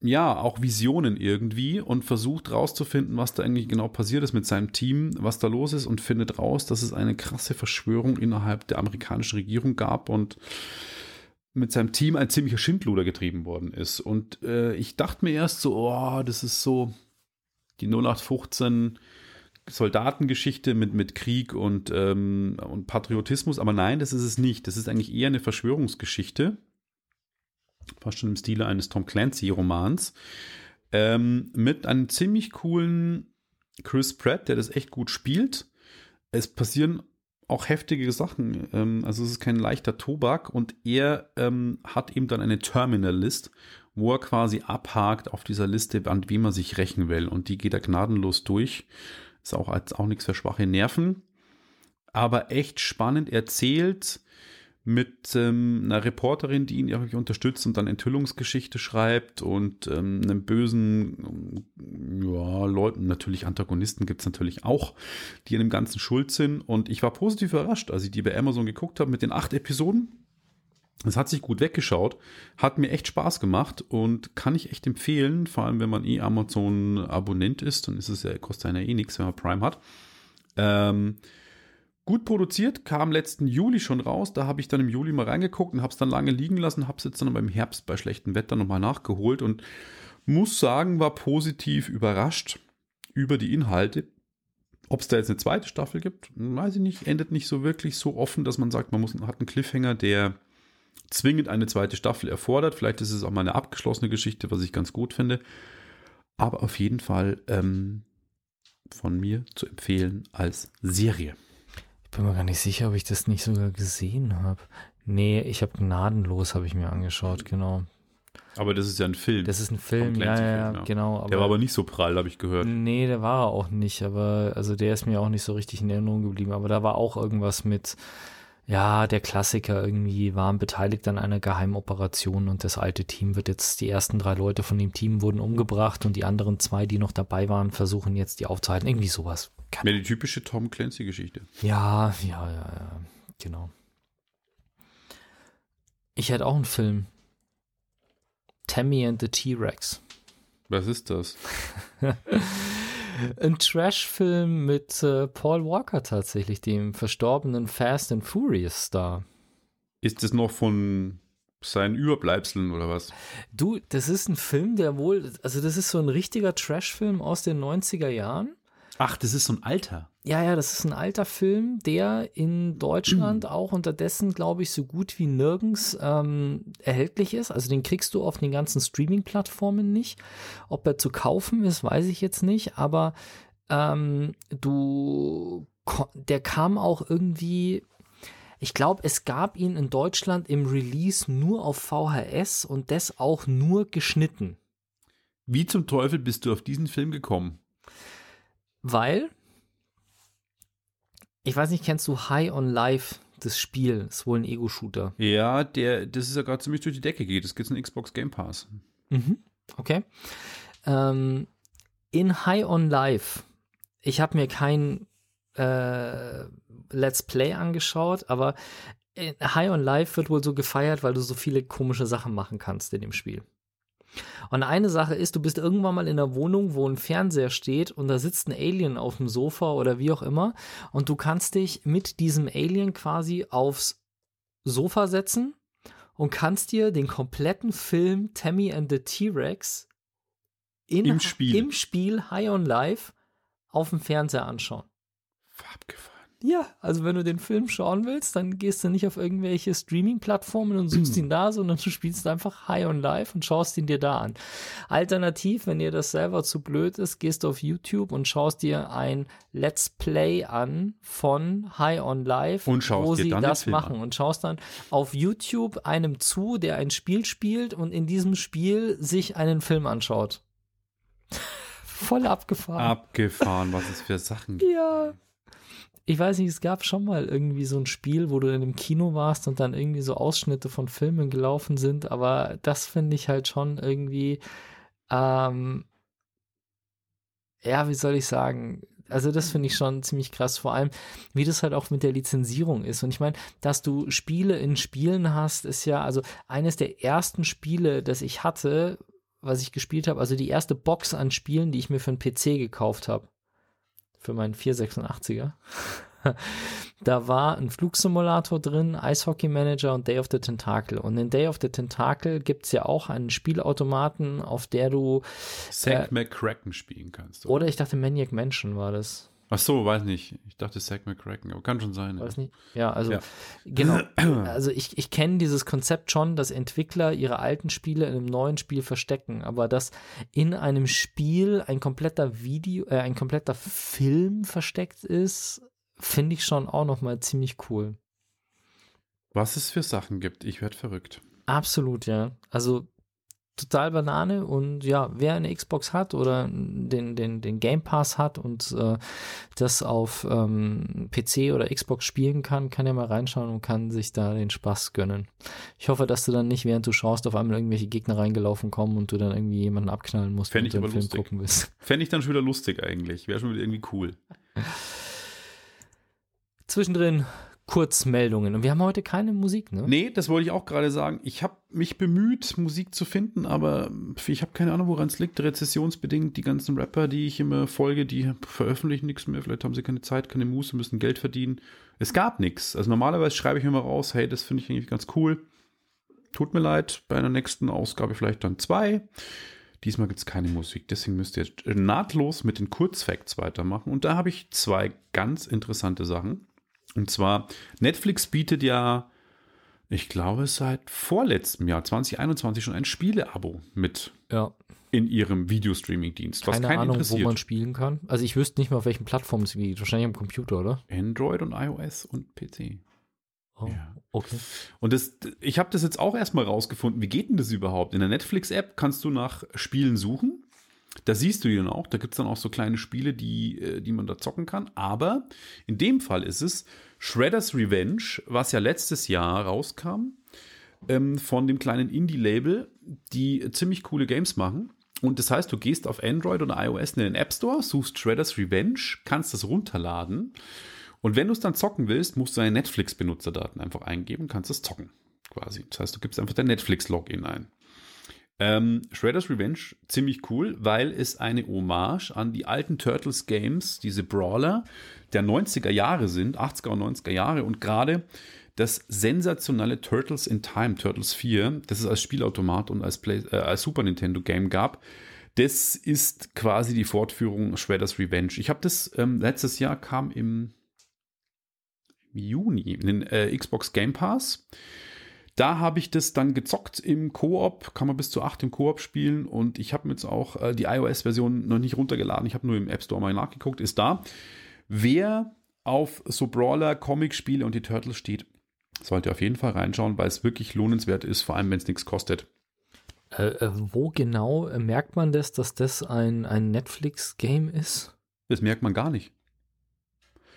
ja, auch Visionen irgendwie und versucht rauszufinden, was da eigentlich genau passiert ist mit seinem Team, was da los ist und findet raus, dass es eine krasse Verschwörung innerhalb der amerikanischen Regierung gab und mit seinem Team ein ziemlicher Schindluder getrieben worden ist. Und äh, ich dachte mir erst so, oh, das ist so die 0815 Soldatengeschichte mit, mit Krieg und, ähm, und Patriotismus, aber nein, das ist es nicht. Das ist eigentlich eher eine Verschwörungsgeschichte fast schon im Stile eines Tom Clancy-Romans, ähm, mit einem ziemlich coolen Chris Pratt, der das echt gut spielt. Es passieren auch heftige Sachen. Ähm, also es ist kein leichter Tobak und er ähm, hat eben dann eine Terminal-List, wo er quasi abhakt auf dieser Liste, an wem er sich rächen will. Und die geht er gnadenlos durch. Ist auch, als auch nichts für schwache Nerven. Aber echt spannend erzählt mit ähm, einer Reporterin, die ihn irgendwie unterstützt und dann Enthüllungsgeschichte schreibt und ähm, einem bösen, ja, Leuten, natürlich Antagonisten gibt es natürlich auch, die in dem Ganzen schuld sind. Und ich war positiv überrascht, als ich die bei Amazon geguckt habe mit den acht Episoden. Es hat sich gut weggeschaut, hat mir echt Spaß gemacht und kann ich echt empfehlen, vor allem wenn man eh Amazon-Abonnent ist, dann ist es ja, kostet einer eh nichts, wenn man Prime hat. Ähm, Gut produziert, kam letzten Juli schon raus. Da habe ich dann im Juli mal reingeguckt und habe es dann lange liegen lassen, habe es jetzt dann beim Herbst bei schlechtem Wetter nochmal nachgeholt und muss sagen, war positiv überrascht über die Inhalte. Ob es da jetzt eine zweite Staffel gibt, weiß ich nicht. Endet nicht so wirklich so offen, dass man sagt, man muss, hat einen Cliffhanger, der zwingend eine zweite Staffel erfordert. Vielleicht ist es auch mal eine abgeschlossene Geschichte, was ich ganz gut finde. Aber auf jeden Fall ähm, von mir zu empfehlen als Serie. Ich bin mir gar nicht sicher, ob ich das nicht sogar gesehen habe. Nee, ich habe Gnadenlos, habe ich mir angeschaut, genau. Aber das ist ja ein Film. Das ist ein Film, ja, ja, ja, ja, genau. Aber, der war aber nicht so prall, habe ich gehört. Nee, der war er auch nicht, aber also der ist mir auch nicht so richtig in Erinnerung geblieben. Aber da war auch irgendwas mit, ja, der Klassiker irgendwie waren beteiligt an einer Geheimoperation und das alte Team wird jetzt, die ersten drei Leute von dem Team wurden umgebracht und die anderen zwei, die noch dabei waren, versuchen jetzt die aufzuhalten. Irgendwie sowas. Mehr die typische Tom Clancy-Geschichte. Ja, ja, ja, ja, genau. Ich hätte auch einen Film. Tammy and the T-Rex. Was ist das? Ein Trash-Film mit äh, Paul Walker tatsächlich, dem verstorbenen Fast and Furious Star. Ist das noch von seinen Überbleibseln oder was? Du, das ist ein Film, der wohl, also das ist so ein richtiger Trash-Film aus den 90er Jahren. Ach, das ist so ein alter. Ja, ja, das ist ein alter Film, der in Deutschland auch unterdessen, glaube ich, so gut wie nirgends ähm, erhältlich ist. Also den kriegst du auf den ganzen Streaming-Plattformen nicht. Ob er zu kaufen ist, weiß ich jetzt nicht, aber ähm, du, der kam auch irgendwie ich glaube, es gab ihn in Deutschland im Release nur auf VHS und das auch nur geschnitten. Wie zum Teufel bist du auf diesen Film gekommen? Weil, ich weiß nicht, kennst du High on Life, das Spiel? Ist wohl ein Ego-Shooter. Ja, der, das ist ja gerade ziemlich durch die Decke geht. Das gibt es in Xbox Game Pass. Mhm, okay. Ähm, in High on Life, ich habe mir kein äh, Let's Play angeschaut, aber High on Life wird wohl so gefeiert, weil du so viele komische Sachen machen kannst in dem Spiel. Und eine Sache ist, du bist irgendwann mal in der Wohnung, wo ein Fernseher steht und da sitzt ein Alien auf dem Sofa oder wie auch immer und du kannst dich mit diesem Alien quasi aufs Sofa setzen und kannst dir den kompletten Film Tammy and the T-Rex Im Spiel. im Spiel High on Life auf dem Fernseher anschauen. Abgefahren. Ja, also wenn du den Film schauen willst, dann gehst du nicht auf irgendwelche Streaming-Plattformen und suchst ihn da, sondern du spielst einfach High on Life und schaust ihn dir da an. Alternativ, wenn dir das selber zu blöd ist, gehst du auf YouTube und schaust dir ein Let's Play an von High on Life, Und schaust wo sie das machen an. und schaust dann auf YouTube einem zu, der ein Spiel spielt und in diesem Spiel sich einen Film anschaut. Voll abgefahren. Abgefahren, was es für Sachen gibt. Ja. Ich weiß nicht, es gab schon mal irgendwie so ein Spiel, wo du in einem Kino warst und dann irgendwie so Ausschnitte von Filmen gelaufen sind, aber das finde ich halt schon irgendwie, ähm, ja, wie soll ich sagen? Also das finde ich schon ziemlich krass, vor allem wie das halt auch mit der Lizenzierung ist. Und ich meine, dass du Spiele in Spielen hast, ist ja also eines der ersten Spiele, das ich hatte, was ich gespielt habe, also die erste Box an Spielen, die ich mir für einen PC gekauft habe für meinen 486er. da war ein Flugsimulator drin, Eishockey Manager und Day of the Tentacle. Und in Day of the Tentacle gibt es ja auch einen Spielautomaten, auf der du, Zack McCracken spielen kannst. du. oder ich dachte Maniac Mansion war das. Ach so, weiß nicht. Ich dachte Zack McCracken, aber kann schon sein. Ja. Weiß nicht. Ja, also Ja. genau. Also ich, ich kenne dieses Konzept schon, dass Entwickler ihre alten Spiele in einem neuen Spiel verstecken, aber dass in einem Spiel ein kompletter Video, äh, ein kompletter Film versteckt ist, finde ich schon auch nochmal ziemlich cool. Was es für Sachen gibt, ich werde verrückt. Absolut, ja. Also total Banane und ja, wer eine Xbox hat oder den, den, den Game Pass hat und äh, das auf ähm, PC oder Xbox spielen kann, kann ja mal reinschauen und kann sich da den Spaß gönnen. Ich hoffe, dass du dann nicht, während du schaust, auf einmal irgendwelche Gegner reingelaufen kommen und du dann irgendwie jemanden abknallen musst, Fänd ich du den Film lustig. gucken willst. Fände ich dann schon wieder lustig eigentlich. Wäre schon wieder irgendwie cool. Zwischendrin Kurzmeldungen und wir haben heute keine Musik, ne? Nee, das wollte ich auch gerade sagen. Ich habe mich bemüht, Musik zu finden, aber ich habe keine Ahnung, woran es liegt. Rezessionsbedingt, die ganzen Rapper, die ich immer folge, die veröffentlichen nichts mehr. Vielleicht haben sie keine Zeit, keine Muße, müssen Geld verdienen. Es gab nichts. Also normalerweise schreibe ich immer raus, hey, das finde ich eigentlich ganz cool. Tut mir leid, bei einer nächsten Ausgabe vielleicht dann zwei. Diesmal gibt es keine Musik, deswegen müsst ihr nahtlos mit den Kurzfacts weitermachen. Und da habe ich zwei ganz interessante Sachen. Und zwar, Netflix bietet ja, ich glaube, seit vorletztem Jahr, 2021, schon ein Spieleabo mit Ja, in ihrem Videostreaming-Dienst, was keine keinen Ahnung, wo interessiert. man spielen kann. Also ich wüsste nicht mal, auf welchen Plattformen es liegt. Wahrscheinlich am Computer, oder? Android und iOS und PC. Oh, Ja. okay. Und das, ich habe das jetzt auch erstmal rausgefunden. Wie geht denn das überhaupt? In der Netflix-App kannst du nach Spielen suchen. Da siehst du die auch. Da gibt es dann auch so kleine Spiele, die, äh, die man da zocken kann. Aber in dem Fall ist es Shredder's Revenge, was ja letztes Jahr rauskam, ähm, von dem kleinen Indie-Label, die ziemlich coole Games machen. Und das heißt, du gehst auf Android oder iOS in den App Store, suchst Shredder's Revenge, kannst das runterladen. Und wenn du es dann zocken willst, musst du deine Netflix-Benutzerdaten einfach eingeben, kannst es zocken. Quasi. Das heißt, du gibst einfach dein Netflix-Login ein. Ähm, Shredder's Revenge, ziemlich cool, weil es eine Hommage an die alten Turtles Games, diese Brawler der 90er Jahre sind, 80er und 90er Jahre und gerade das sensationelle Turtles in Time, Turtles 4, das es als Spielautomat und als, Play, äh, als Super Nintendo Game gab, das ist quasi die Fortführung Shredder's Revenge. Ich habe das ähm, letztes Jahr kam im Juni in den äh, Xbox Game Pass. Da habe ich das dann gezockt im Koop, kann man bis zu acht im Koop spielen und ich habe mir jetzt auch äh, die iOS-Version noch nicht runtergeladen. Ich habe nur im App Store mal nachgeguckt, ist da. Wer auf so Brawler, Comic-Spiele und die Turtles steht, sollte auf jeden Fall reinschauen, weil es wirklich lohnenswert ist, vor allem wenn es nichts kostet. Äh, äh, wo genau äh, merkt man das, dass das ein, ein Netflix-Game ist? Das merkt man gar nicht.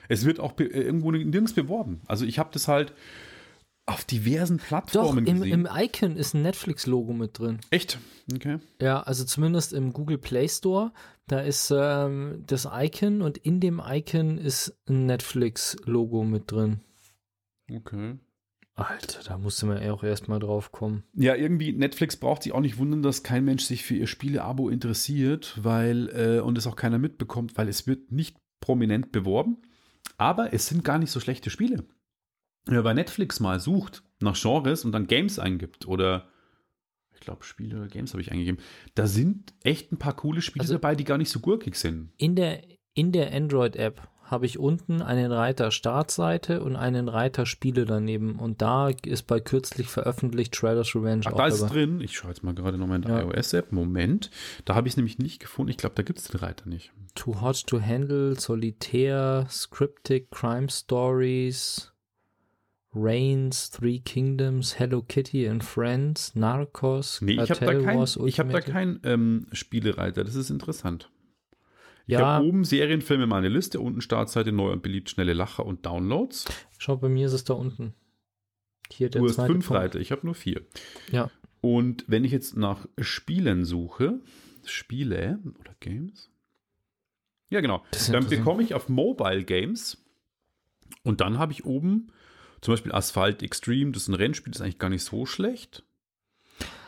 Es wird auch äh, irgendwo nirgends beworben. Also ich habe das halt auf diversen Doch, Plattformen im, gesehen. im Icon ist ein Netflix-Logo mit drin. Echt? Okay. Ja, also zumindest im Google Play Store. Da ist ähm, das Icon und in dem Icon ist ein Netflix-Logo mit drin. Okay. Alter, da musste man auch erstmal drauf kommen. Ja, irgendwie, Netflix braucht sich auch nicht wundern, dass kein Mensch sich für ihr Spiele-Abo interessiert, weil, äh, und es auch keiner mitbekommt, weil es wird nicht prominent beworben. Aber es sind gar nicht so schlechte Spiele. Man bei Netflix mal sucht nach Genres und dann Games eingibt oder ich glaube Spiele oder Games habe ich eingegeben, da sind echt ein paar coole Spiele Also- dabei, die gar nicht so gurkig sind. In der, in der Android-App habe ich unten einen Reiter Startseite und einen Reiter Spiele daneben. Und da ist bei kürzlich veröffentlicht Shredder's Revenge Ach, auch da ist dabei. drin. Ich schaue jetzt mal gerade nochmal in der Ja. iOS-App. Moment. Da habe ich es nämlich nicht gefunden. Ich glaube, da gibt es den Reiter nicht. Too Hot to Handle, Solitaire, Scriptic, Crime Stories, Reigns, Three Kingdoms, Hello Kitty and Friends, Narcos, Nee, ich habe da keinen hab da kein, ähm, Spielereiter. Das ist interessant. Ich Ja. habe oben Serienfilme meine Liste, unten Startseite, neu und beliebt, schnelle Lacher und Downloads. Schau, bei mir ist es da unten. Hier der Du hast fünf Punkt. Reiter, ich habe nur vier. Ja. Und wenn ich jetzt nach Spielen suche, Spiele oder Games? Ja, genau. Dann bekomme ich auf Mobile Games und dann habe ich oben zum Beispiel Asphalt Extreme, das ist ein Rennspiel, das ist eigentlich gar nicht so schlecht.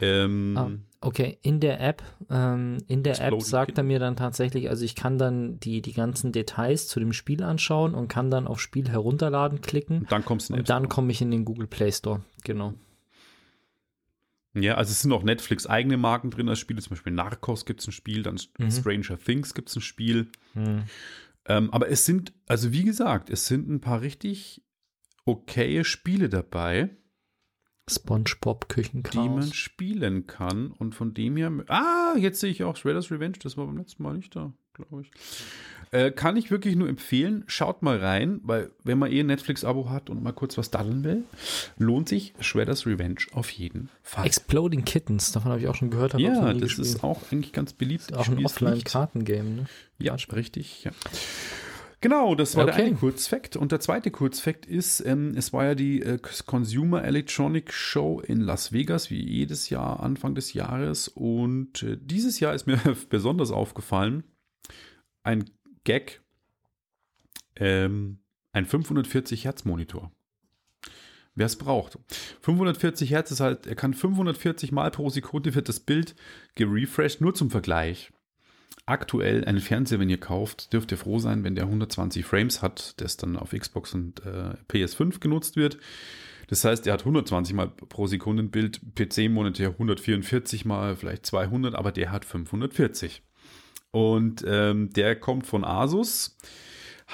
Ähm, Ah, okay, in der App, ähm, in der App sagt er mir dann tatsächlich, also ich kann dann die, die ganzen Details zu dem Spiel anschauen und kann dann auf Spiel herunterladen klicken Und dann kommst du in und dann komme ich in den Google Play Store. Genau. Ja, also es sind auch Netflix eigene Marken drin als Spiele, zum Beispiel Narcos gibt es ein Spiel, dann Mhm. Stranger Things gibt es ein Spiel. Hm. Ähm, aber es sind, also wie gesagt, es sind ein paar richtig okaye Spiele dabei, SpongeBob die man Küchenchaos. spielen kann. Und von dem her. Ah, jetzt sehe ich auch Shredder's Revenge, das war beim letzten Mal nicht da, glaube ich. Äh, kann ich wirklich nur empfehlen. Schaut mal rein, weil wenn man eh ein Netflix-Abo hat und mal kurz was daddeln will, lohnt sich Shredder's Revenge auf jeden Fall. Exploding Kittens, davon habe ich auch schon gehört. ja, das gespielt. ist auch eigentlich ganz beliebt. Ist auch ein. Offline-Kartengame, ne? Ja, richtig. Ja. Genau, das war der Okay. eine Kurzfakt. Und der zweite Kurzfakt ist, ähm, es war ja die äh, Consumer Electronic Show in Las Vegas, wie jedes Jahr Anfang des Jahres. Und äh, dieses Jahr ist mir besonders aufgefallen, ein Gag, ähm, ein 540 Hertz Monitor. Wer es braucht. 540 Hertz ist halt, er kann 540 Mal pro Sekunde wird das Bild gerefreshed, nur zum Vergleich aktuell einen Fernseher, wenn ihr kauft, dürft ihr froh sein, wenn der 120 Frames hat, das dann auf Xbox und äh, PS5 genutzt wird. Das heißt, er hat 120 mal pro Sekunde ein Bild, PC-Monitor 144 mal, vielleicht 200, aber der hat 540. Und ähm, der kommt von Asus,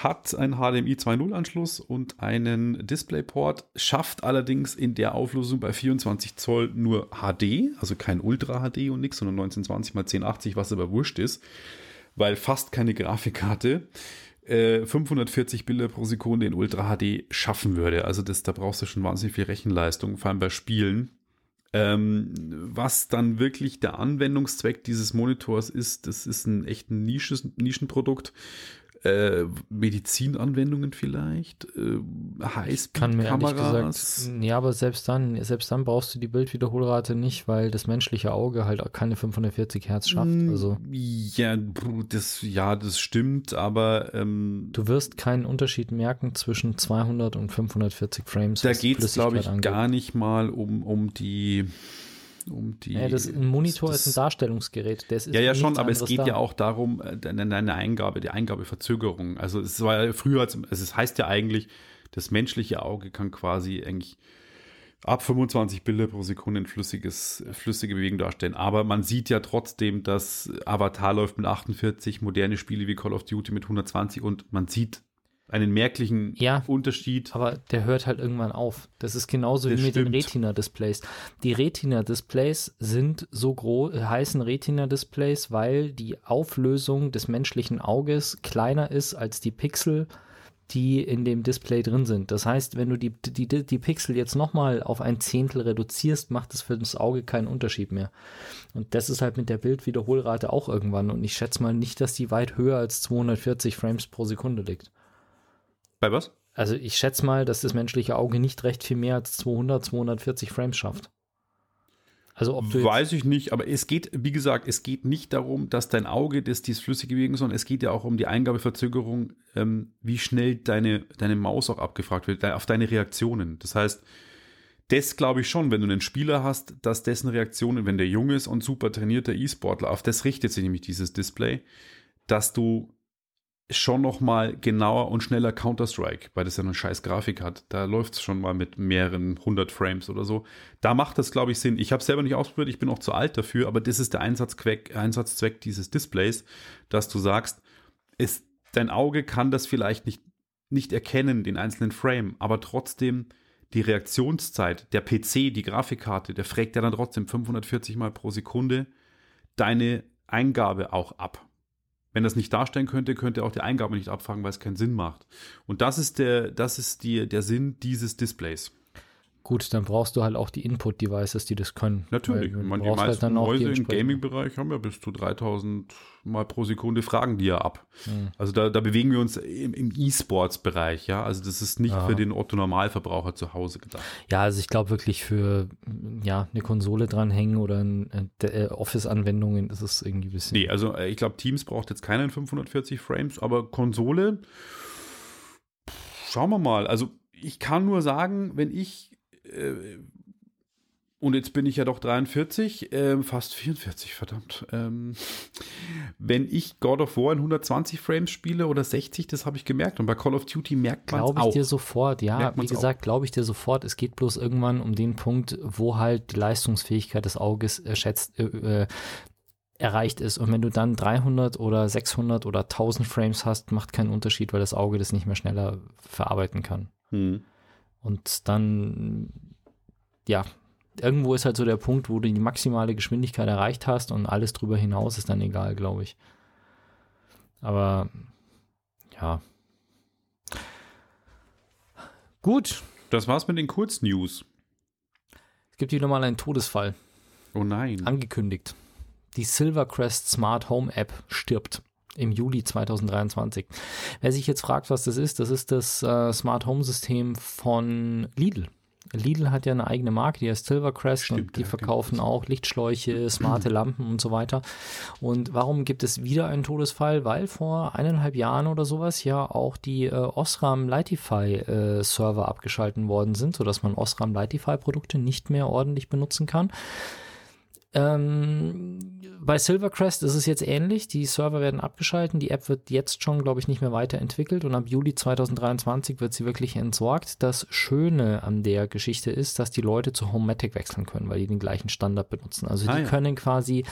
hat einen HDMI 2.0 Anschluss und einen DisplayPort, schafft allerdings in der Auflösung bei 24 Zoll nur HD, also kein Ultra HD und nichts, sondern 1920 x 1080, was aber wurscht ist, weil fast keine Grafikkarte äh, 540 Bilder pro Sekunde in Ultra HD schaffen würde. Also das, da brauchst du schon wahnsinnig viel Rechenleistung, vor allem bei Spielen. Ähm, was dann wirklich der Anwendungszweck dieses Monitors ist, das ist ein echt ein Nisches, Nischenprodukt. Äh, Medizinanwendungen vielleicht, äh, Kann mir ehrlich Highspeed-Kameras. gesagt, ja, aber selbst dann, selbst dann brauchst du die Bildwiederholrate nicht, weil das menschliche Auge halt auch keine 540 Hertz schafft. Mm, Also Ja, das, ja, das stimmt, aber ähm, du wirst keinen Unterschied merken zwischen 200 und 540 Frames. da geht es, glaube ich, angeht. gar nicht mal um, um die um die. Ja, das, ein Monitor das, ist ein Darstellungsgerät. Das ist Ja, ja, schon, aber es geht da. ja auch darum, äh, deine, deine Eingabe, die Eingabeverzögerung. Also es war ja früher, als- also es heißt ja eigentlich, das menschliche Auge kann quasi eigentlich ab 25 Bilder pro Sekunde ein flüssiges, flüssige Bewegung darstellen. Aber man sieht ja trotzdem, dass Avatar läuft mit 48, moderne Spiele wie Call of Duty mit 120 und man sieht einen merklichen Ja. Unterschied. Aber der hört halt irgendwann auf. Das ist genauso Das wie mit den. Retina-Displays. Die Retina-Displays sind so groß, heißen Retina-Displays, weil die Auflösung des menschlichen Auges kleiner ist als die Pixel, die in dem Display drin sind. Das heißt, wenn du die, die, die Pixel jetzt nochmal auf ein Zehntel reduzierst, macht es für das Auge keinen Unterschied mehr. Und das ist halt mit der Bildwiederholrate auch irgendwann. Und ich schätze mal nicht, dass die weit höher als 240 Frames pro Sekunde liegt. Bei was? Also ich schätze mal, dass das menschliche Auge nicht recht viel mehr als 200, 240 Frames schafft. Also ob du Weiß ich nicht, aber es geht, wie gesagt, es geht nicht darum, dass dein Auge das dies flüssige Bewegung, sondern es geht ja auch um die Eingabeverzögerung, ähm, wie schnell deine, deine Maus auch abgefragt wird, auf deine Reaktionen. Das heißt, das glaube ich schon, wenn du einen Spieler hast, dass dessen Reaktionen, wenn der jung ist und super trainierter E-Sportler, auf das richtet sich nämlich dieses Display, dass du schon noch mal genauer und schneller Counter-Strike, weil das ja eine scheiß Grafik hat. Da läuft es schon mal mit mehreren hundert Frames oder so. Da macht das, glaube ich, Sinn. Ich habe selber nicht ausprobiert, ich bin auch zu alt dafür, aber das ist der Einsatzzweck, Einsatzzweck dieses Displays, dass du sagst, ist, dein Auge kann das vielleicht nicht, nicht erkennen, den einzelnen Frame, aber trotzdem die Reaktionszeit, der PC, die Grafikkarte, der fragt ja dann trotzdem 540 Mal pro Sekunde deine Eingabe auch ab. Wenn das nicht darstellen könnte, könnte auch die Eingabe nicht abfangen, weil es keinen Sinn macht. Und das ist der, das ist die, der Sinn dieses Displays. Gut, dann brauchst du halt auch die Input-Devices, die das können. Natürlich. Man, die meisten halt Mäuse im Gaming-Bereich haben ja bis zu 3000 Mal pro Sekunde Fragen die ja ab. Mhm. Also da, da, bewegen wir uns im, im E-Sports-Bereich, ja. Also das ist nicht Aha. für den Otto-Normalverbraucher zu Hause gedacht. Ja, also ich glaube wirklich für ja, eine Konsole dranhängen oder äh, Office-Anwendungen ist es irgendwie ein bisschen. Nee, also äh, ich glaube, Teams braucht jetzt keinen 540 Frames, aber Konsole, schauen wir mal. Also ich kann nur sagen, wenn ich äh, und jetzt bin ich ja doch 43, äh, fast 44, verdammt. Ähm, wenn ich God of War in 120 Frames spiele oder 60, das habe ich gemerkt. Und bei Call of Duty merkt man es auch. Glaube ich dir sofort, ja. Wie gesagt, glaube ich dir sofort. Es geht bloß irgendwann um den Punkt, wo halt die Leistungsfähigkeit des Auges erschätzt, äh, äh, erreicht ist. Und wenn du dann 300 oder 600 oder 1000 Frames hast, macht keinen Unterschied, weil das Auge das nicht mehr schneller verarbeiten kann. Hm. Und dann, ja, irgendwo ist halt so der Punkt, wo du die maximale Geschwindigkeit erreicht hast und alles drüber hinaus ist dann egal, glaube ich. Aber ja. Gut. Das war's mit den Kurznews. Es gibt hier nochmal einen Todesfall. Oh nein. Angekündigt. Die Silvercrest Smart Home App stirbt im Juli 2023. Wer sich jetzt fragt, was das ist, das ist das äh, Smart Home System von Lidl. Lidl hat ja eine eigene Marke, die heißt Silvercrest Stimmt, und die ja, verkaufen genau. auch Lichtschläuche, smarte Lampen und so weiter. Und warum gibt es wieder einen Todesfall? Weil vor eineinhalb Jahren oder sowas ja auch die äh, Osram Lightify äh, Server abgeschalten worden sind, sodass man Osram Lightify Produkte nicht mehr ordentlich benutzen kann. Ähm, bei Silvercrest ist es jetzt ähnlich. Die Server werden abgeschalten. Die App wird jetzt schon, glaube ich, nicht mehr weiterentwickelt und ab Juli 2023 wird sie wirklich entsorgt. Das Schöne an der Geschichte ist, dass die Leute zu Homematic wechseln können, weil die den gleichen Standard benutzen. Also ah, die ja. können quasi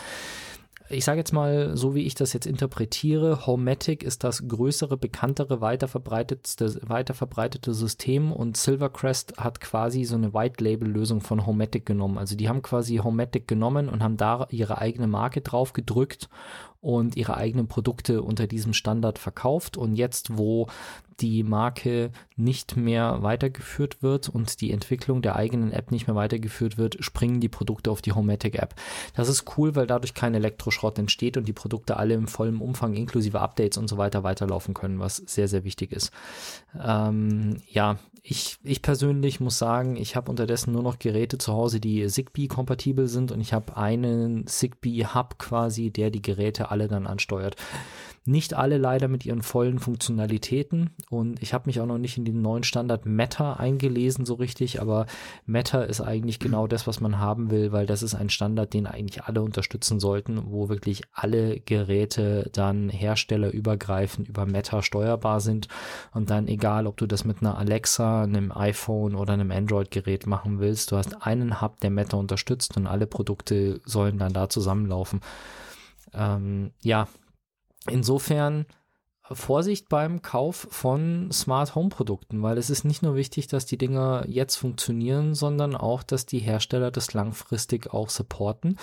ich sage jetzt mal, so wie ich das jetzt interpretiere, Homematic ist das größere, bekanntere, weiter verbreitetste, weiter verbreitete System und Silvercrest hat quasi so eine White-Label-Lösung von Homematic genommen. Also die haben quasi Homematic genommen und haben da ihre eigene Marke drauf gedrückt und ihre eigenen Produkte unter diesem Standard verkauft. Und jetzt, wo die Marke nicht mehr weitergeführt wird und die Entwicklung der eigenen App nicht mehr weitergeführt wird, springen die Produkte auf die Homematic App. Das ist cool, weil dadurch kein Elektroschrott entsteht und die Produkte alle im vollen Umfang inklusive Updates und so weiter weiterlaufen können, was sehr, sehr wichtig ist. Ähm, ja, ich, ich persönlich muss sagen, ich habe unterdessen nur noch Geräte zu Hause, die Zigbee-kompatibel sind und ich habe einen Zigbee-Hub quasi, der die Geräte alle dann ansteuert. Nicht alle leider mit ihren vollen Funktionalitäten. Und ich habe mich auch noch nicht in den neuen Standard Meta eingelesen so richtig, aber Meta ist eigentlich genau das, was man haben will, weil das ist ein Standard, den eigentlich alle unterstützen sollten, wo wirklich alle Geräte dann herstellerübergreifend über Meta steuerbar sind. Und dann egal, ob du das mit einer Alexa, einem iPhone oder einem Android-Gerät machen willst, du hast einen Hub, der Meta unterstützt und alle Produkte sollen dann da zusammenlaufen. Ähm, ja, insofern Vorsicht beim Kauf von Smart Home Produkten, weil es ist nicht nur wichtig, dass die Dinger jetzt funktionieren, sondern auch, dass die Hersteller das langfristig auch supporten.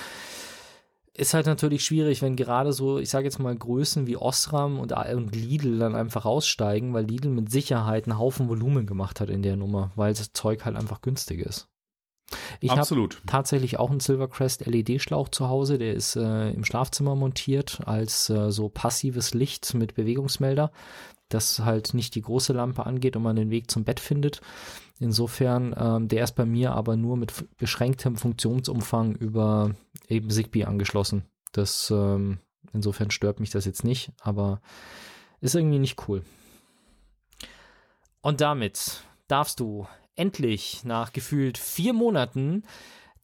Ist halt natürlich schwierig, wenn gerade so, ich sage jetzt mal, Größen wie Osram und, und Lidl dann einfach aussteigen, weil Lidl mit Sicherheit einen Haufen Volumen gemacht hat in der Nummer, weil das Zeug halt einfach günstig ist. Ich habe tatsächlich auch einen Silvercrest LED-Schlauch zu Hause, der ist äh, im Schlafzimmer montiert als äh, so passives Licht mit Bewegungsmelder, das halt nicht die große Lampe angeht und man den Weg zum Bett findet. Insofern, ähm, der ist bei mir aber nur mit beschränktem Funktionsumfang über eben Zigbee angeschlossen. Das, ähm, insofern stört mich das jetzt nicht, aber ist irgendwie nicht cool. Und damit darfst du endlich nach gefühlt vier Monaten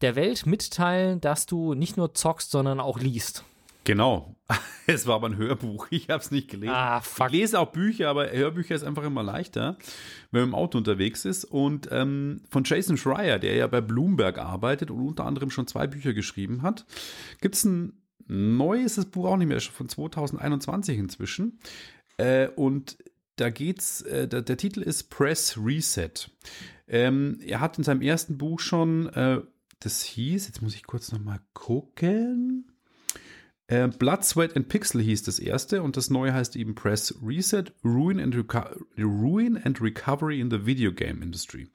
der Welt mitteilen, dass du nicht nur zockst, sondern auch liest. Genau. Es war aber ein Hörbuch. Ich habe es nicht gelesen. Ah, fuck. Ich lese auch Bücher, aber Hörbücher ist einfach immer leichter, wenn man im Auto unterwegs ist. Und ähm, von Jason Schreier, der ja bei Bloomberg arbeitet und unter anderem schon zwei Bücher geschrieben hat, gibt es ein neues Buch auch nicht mehr, von 2021 inzwischen. Äh, und da geht's, äh, der, der, Titel ist Press Reset. Ähm, er hat in seinem ersten Buch schon, äh, das hieß, jetzt muss ich kurz nochmal gucken. Äh, Blood, Sweat and Pixel hieß das erste und das neue heißt eben Press Reset, Ruin and, Ruin and Recovery in the Video Game Industry.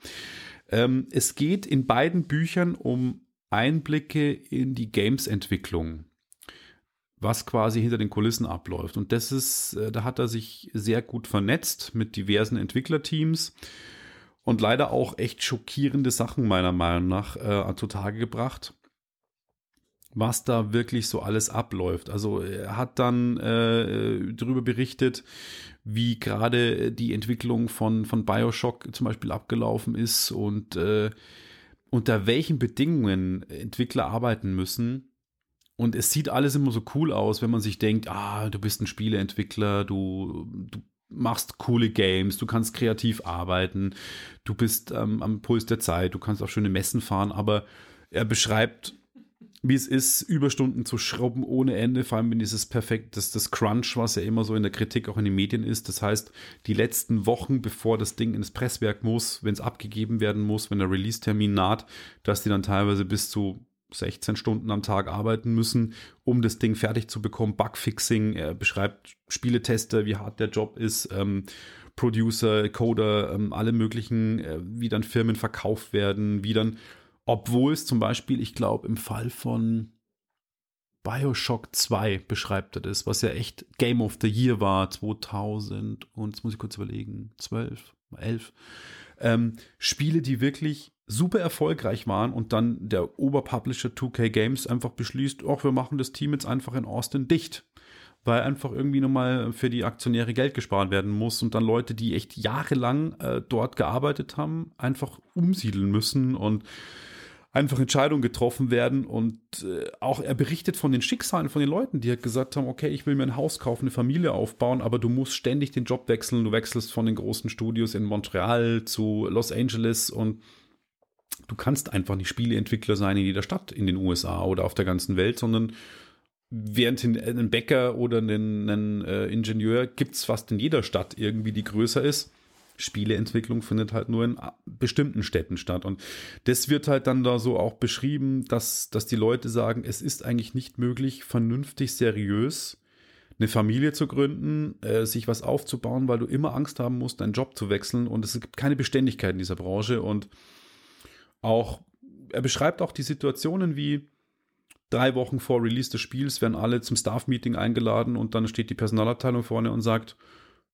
Ähm, es geht in beiden Büchern um Einblicke in die Games-Entwicklung, was quasi hinter den Kulissen abläuft. Und das ist, äh, da hat er sich sehr gut vernetzt mit diversen Entwicklerteams und leider auch echt schockierende Sachen meiner Meinung nach äh, zutage gebracht was da wirklich so alles abläuft. Also er hat dann äh, darüber berichtet, wie gerade die Entwicklung von, von Bioshock zum Beispiel abgelaufen ist und äh, unter welchen Bedingungen Entwickler arbeiten müssen. Und es sieht alles immer so cool aus, wenn man sich denkt, ah, du bist ein Spieleentwickler, du, du machst coole Games, du kannst kreativ arbeiten, du bist ähm, am Puls der Zeit, du kannst auf schöne Messen fahren, aber er beschreibt wie es ist, Überstunden zu schrauben ohne Ende, vor allem wenn dieses perfekt, das, das Crunch, was ja immer so in der Kritik auch in den Medien ist. Das heißt, die letzten Wochen, bevor das Ding ins Presswerk muss, wenn es abgegeben werden muss, wenn der Release-Termin naht, dass die dann teilweise bis zu 16 Stunden am Tag arbeiten müssen, um das Ding fertig zu bekommen. Bugfixing, er beschreibt Spieletester, wie hart der Job ist, ähm, Producer, Coder, ähm, alle möglichen, äh, wie dann Firmen verkauft werden, wie dann obwohl es zum Beispiel, ich glaube, im Fall von Bioshock 2 beschreibt er das, was ja echt Game of the Year war, 2000 und jetzt muss ich kurz überlegen, 12, 11. Ähm, Spiele, die wirklich super erfolgreich waren und dann der Oberpublisher 2K Games einfach beschließt, ach, wir machen das Team jetzt einfach in Austin dicht weil einfach irgendwie nochmal für die Aktionäre Geld gespart werden muss und dann Leute, die echt jahrelang äh, dort gearbeitet haben, einfach umsiedeln müssen und einfach Entscheidungen getroffen werden und äh, auch er berichtet von den Schicksalen von den Leuten, die halt gesagt haben, okay, ich will mir ein Haus kaufen, eine Familie aufbauen, aber du musst ständig den Job wechseln, du wechselst von den großen Studios in Montreal zu Los Angeles und du kannst einfach nicht Spieleentwickler sein in jeder Stadt in den USA oder auf der ganzen Welt, sondern während ein Bäcker oder einen äh, Ingenieur gibt es fast in jeder Stadt irgendwie, die größer ist Spieleentwicklung findet halt nur in bestimmten Städten statt. Und das wird halt dann da so auch beschrieben, dass, dass die Leute sagen, es ist eigentlich nicht möglich, vernünftig, seriös eine Familie zu gründen, äh, sich was aufzubauen, weil du immer Angst haben musst, deinen Job zu wechseln. Und es gibt keine Beständigkeit in dieser Branche. Und auch, er beschreibt auch die Situationen wie, drei Wochen vor Release des Spiels werden alle zum Staff-Meeting eingeladen und dann steht die Personalabteilung vorne und sagt,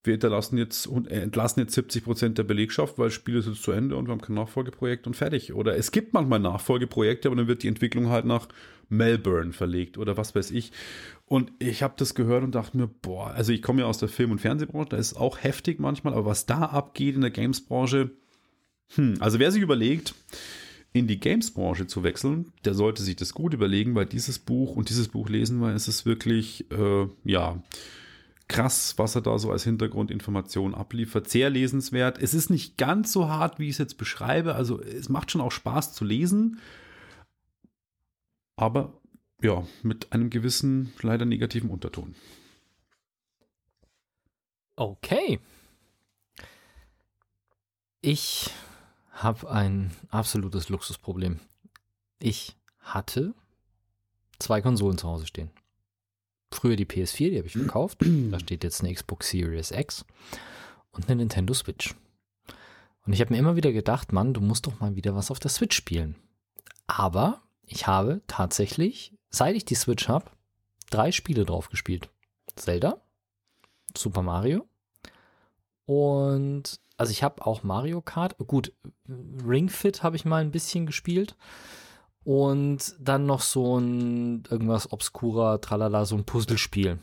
wir entlassen jetzt, entlassen jetzt 70 Prozent der Belegschaft, weil das Spiel ist jetzt zu Ende und wir haben kein Nachfolgeprojekt und fertig. Oder es gibt manchmal Nachfolgeprojekte, aber dann wird die Entwicklung halt nach Melbourne verlegt oder was weiß ich. Und ich habe das gehört und dachte mir, boah, also ich komme ja aus der Film- und Fernsehbranche, da ist auch heftig manchmal, aber was da abgeht in der Games-Branche, hm, also wer sich überlegt, in die Games-Branche zu wechseln, der sollte sich das gut überlegen, weil dieses Buch und dieses Buch lesen, weil es ist wirklich, äh, ja, krass, was er da so als Hintergrundinformation abliefert. Sehr lesenswert. Es ist nicht ganz so hart, wie ich es jetzt beschreibe. Also es macht schon auch Spaß zu lesen. Aber ja, mit einem gewissen, leider negativen Unterton. Okay. Ich habe ein absolutes Luxusproblem. Ich hatte zwei Konsolen zu Hause stehen früher die PS4, die habe ich verkauft. da steht jetzt eine Xbox Series X und eine Nintendo Switch. Und ich habe mir immer wieder gedacht, Mann, du musst doch mal wieder was auf der Switch spielen. Aber ich habe tatsächlich, seit ich die Switch habe, drei Spiele drauf gespielt. Zelda, Super Mario und also ich habe auch Mario Kart. Gut, Ring Fit habe ich mal ein bisschen gespielt und dann noch so ein irgendwas obskurer, tralala, so ein Puzzlespiel.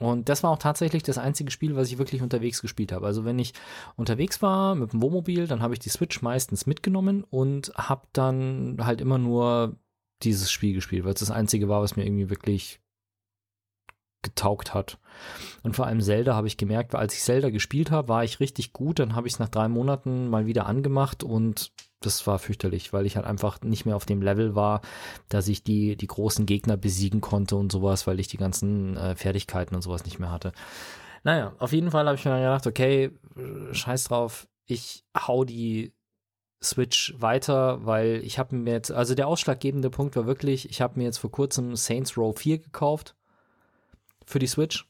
Und das war auch tatsächlich das einzige Spiel, was ich wirklich unterwegs gespielt habe. Also wenn ich unterwegs war mit dem Wohnmobil, dann habe ich die Switch meistens mitgenommen und habe dann halt immer nur dieses Spiel gespielt, weil es das einzige war, was mir irgendwie wirklich getaugt hat. Und vor allem Zelda habe ich gemerkt, weil als ich Zelda gespielt habe, war ich richtig gut. Dann habe ich es nach drei Monaten mal wieder angemacht und das war fürchterlich, weil ich halt einfach nicht mehr auf dem Level war, dass ich die, die großen Gegner besiegen konnte und sowas, weil ich die ganzen äh, Fertigkeiten und sowas nicht mehr hatte. Naja, auf jeden Fall habe ich mir dann gedacht, okay, scheiß drauf, ich hau die Switch weiter, weil ich habe mir jetzt, also der ausschlaggebende Punkt war wirklich, ich habe mir jetzt vor kurzem Saints Row 4 gekauft für die Switch.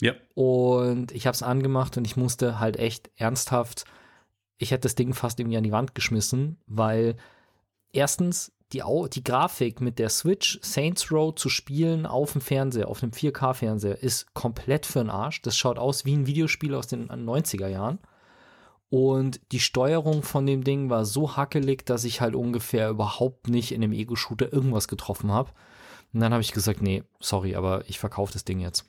Ja. Und ich habe es angemacht und ich musste halt echt ernsthaft, ich hätte das Ding fast irgendwie an die Wand geschmissen, weil erstens die, die Grafik mit der Switch Saints Row zu spielen auf dem Fernseher, auf einem 4K-Fernseher, ist komplett für den Arsch. Das schaut aus wie ein Videospiel aus den 90er Jahren. Und die Steuerung von dem Ding war so hackelig, dass ich halt ungefähr überhaupt nicht in dem Ego-Shooter irgendwas getroffen habe. Und dann habe ich gesagt, nee, sorry, aber ich verkaufe das Ding jetzt.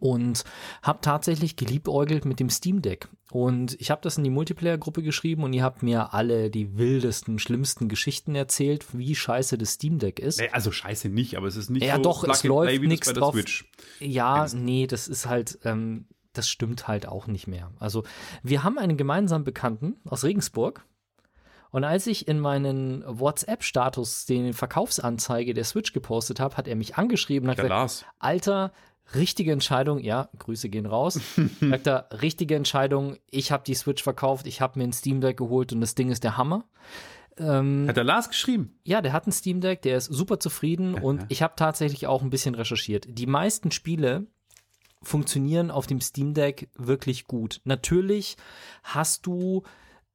Und habe tatsächlich geliebäugelt mit dem Steam Deck. Und ich habe das in die Multiplayer-Gruppe geschrieben und ihr habt mir alle die wildesten, schlimmsten Geschichten erzählt, wie scheiße das Steam Deck ist. Nee, also scheiße nicht, aber es ist nicht ja, so doch, es läuft nichts drauf. Switch. Ja, nee, das ist halt, ähm, das stimmt halt auch nicht mehr. Also wir haben einen gemeinsamen Bekannten aus Regensburg, und als ich in meinen WhatsApp-Status den Verkaufsanzeige der Switch gepostet habe, hat er mich angeschrieben und hat gesagt, Alter, richtige Entscheidung, ja, Grüße gehen raus. sagt er, richtige Entscheidung, ich habe die Switch verkauft, ich habe mir ein Steam Deck geholt und das Ding ist der Hammer. Ähm, hat der Lars geschrieben? Ja, der hat ein Steam Deck, der ist super zufrieden und ich habe tatsächlich auch ein bisschen recherchiert. Die meisten Spiele funktionieren auf dem Steam Deck wirklich gut. Natürlich hast du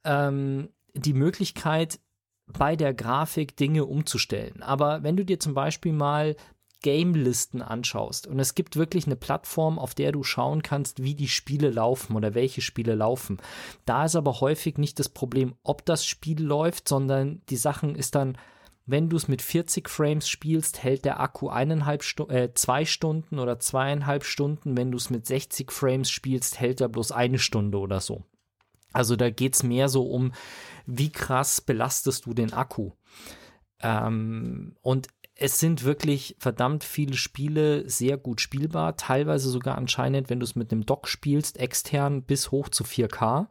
ähm, die Möglichkeit, bei der Grafik Dinge umzustellen. Aber wenn du dir zum Beispiel mal Game-Listen anschaust und es gibt wirklich eine Plattform, auf der du schauen kannst, wie die Spiele laufen oder welche Spiele laufen. Da ist aber häufig nicht das Problem, ob das Spiel läuft, sondern die Sachen ist dann, wenn du es mit 40 Frames spielst, hält der Akku eineinhalb Stu äh, zwei Stunden oder zweieinhalb Stunden. Wenn du es mit 60 Frames spielst, hält er bloß eine Stunde oder so. Also da geht es mehr so um, wie krass belastest du den Akku. Ähm, und es sind wirklich verdammt viele Spiele sehr gut spielbar, teilweise sogar anscheinend, wenn du es mit einem Dock spielst, extern bis hoch zu 4K.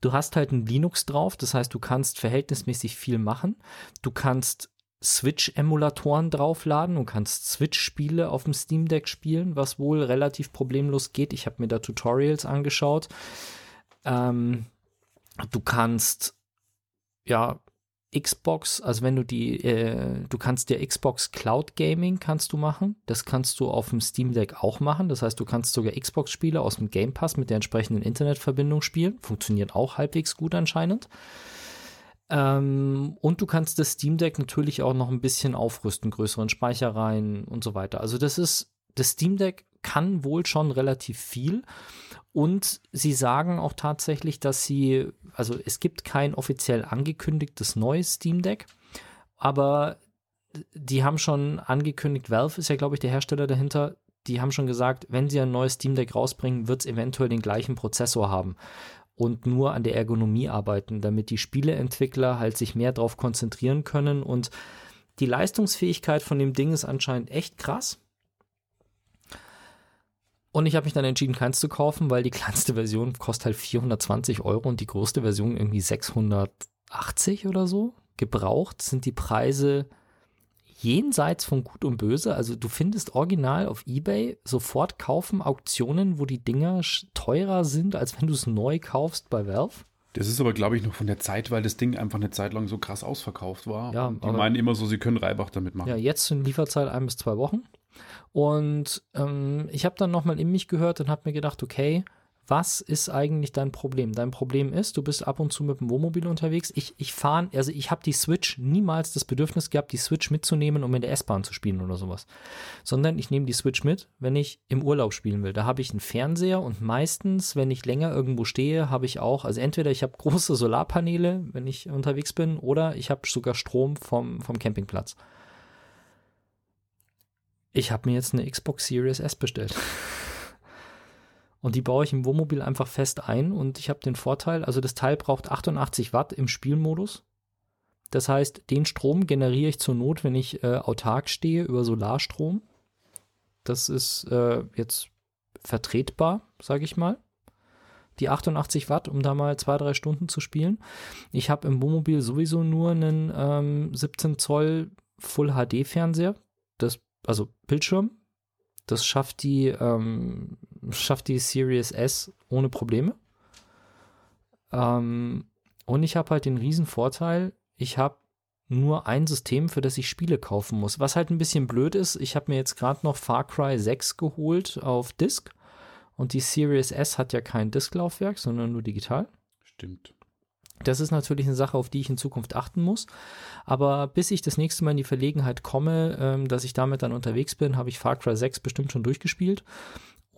Du hast halt ein Linux drauf, das heißt, du kannst verhältnismäßig viel machen. Du kannst Switch-Emulatoren draufladen und kannst Switch-Spiele auf dem Steam Deck spielen, was wohl relativ problemlos geht. Ich habe mir da Tutorials angeschaut. Ähm, du kannst ja Xbox, also wenn du die, äh, du kannst dir Xbox Cloud Gaming kannst du machen. Das kannst du auf dem Steam Deck auch machen. Das heißt, du kannst sogar Xbox-Spiele aus dem Game Pass mit der entsprechenden Internetverbindung spielen. Funktioniert auch halbwegs gut anscheinend. Ähm, und du kannst das Steam Deck natürlich auch noch ein bisschen aufrüsten, größeren Speicher rein und so weiter. Also das ist, das Steam Deck kann wohl schon relativ viel. Und sie sagen auch tatsächlich, dass sie, also es gibt kein offiziell angekündigtes neues Steam Deck, aber die haben schon angekündigt, Valve ist ja, glaube ich, der Hersteller dahinter, die haben schon gesagt, wenn sie ein neues Steam Deck rausbringen, wird es eventuell den gleichen Prozessor haben und nur an der Ergonomie arbeiten, damit die Spieleentwickler halt sich mehr darauf konzentrieren können und die Leistungsfähigkeit von dem Ding ist anscheinend echt krass. Und ich habe mich dann entschieden, keins zu kaufen, weil die kleinste Version kostet halt 420 Euro und die größte Version irgendwie 680 oder so. Gebraucht sind die Preise jenseits von Gut und Böse. Also du findest original auf eBay sofort kaufen Auktionen, wo die Dinger teurer sind, als wenn du es neu kaufst bei Valve. Das ist aber, glaube ich, noch von der Zeit, weil das Ding einfach eine Zeit lang so krass ausverkauft war. Ja, die meinen immer so, sie können Reibach damit machen. Ja, jetzt sind Lieferzeit ein bis zwei Wochen. Und ähm, ich habe dann nochmal in mich gehört und habe mir gedacht, okay, was ist eigentlich dein Problem? Dein Problem ist, du bist ab und zu mit dem Wohnmobil unterwegs. Ich, ich fahre, also ich habe die Switch niemals das Bedürfnis gehabt, die Switch mitzunehmen, um in der S-Bahn zu spielen oder sowas. Sondern ich nehme die Switch mit, wenn ich im Urlaub spielen will. Da habe ich einen Fernseher und meistens, wenn ich länger irgendwo stehe, habe ich auch, also entweder ich habe große Solarpaneele, wenn ich unterwegs bin, oder ich habe sogar Strom vom, vom Campingplatz. Ich habe mir jetzt eine Xbox Series S bestellt. Und die baue ich im Wohnmobil einfach fest ein und ich habe den Vorteil, also das Teil braucht 88 Watt im Spielmodus. Das heißt, den Strom generiere ich zur Not, wenn ich äh, autark stehe, über Solarstrom. Das ist äh, jetzt vertretbar, sage ich mal. Die 88 Watt, um da mal zwei, drei Stunden zu spielen. Ich habe im Wohnmobil sowieso nur einen ähm, 17 Zoll Full HD Fernseher. Das, also Bildschirm. Das schafft die, ähm, schafft die Series S ohne Probleme. Ähm, und ich habe halt den riesen Vorteil, ich habe nur ein System, für das ich Spiele kaufen muss. Was halt ein bisschen blöd ist, ich habe mir jetzt gerade noch Far Cry 6 geholt auf Disk und die Series S hat ja kein Disklaufwerk, sondern nur digital. Stimmt. Das ist natürlich eine Sache, auf die ich in Zukunft achten muss. Aber bis ich das nächste Mal in die Verlegenheit komme, ähm, dass ich damit dann unterwegs bin, habe ich Far Cry 6 bestimmt schon durchgespielt.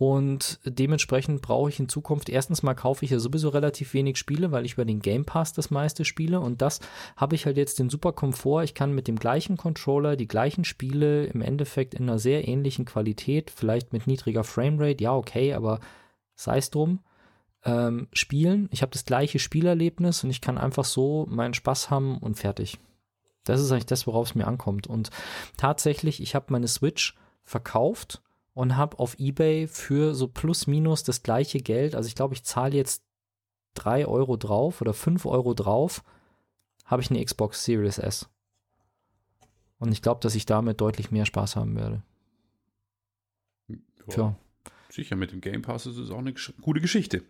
Und dementsprechend brauche ich in Zukunft, erstens mal kaufe ich ja sowieso relativ wenig Spiele, weil ich über den Game Pass das meiste spiele. Und das habe ich halt jetzt den super Komfort. Ich kann mit dem gleichen Controller die gleichen Spiele im Endeffekt in einer sehr ähnlichen Qualität, vielleicht mit niedriger Framerate, ja, okay, aber sei es drum, ähm, spielen. Ich habe das gleiche Spielerlebnis und ich kann einfach so meinen Spaß haben und fertig. Das ist eigentlich das, worauf es mir ankommt. Und tatsächlich, ich habe meine Switch verkauft und habe auf eBay für so plus minus das gleiche Geld, also ich glaube, ich zahle jetzt 3 Euro drauf oder 5 Euro drauf, habe ich eine Xbox Series S. Und ich glaube, dass ich damit deutlich mehr Spaß haben werde. Ja, Tja. Sicher, mit dem Game Pass ist es auch eine gute Geschichte.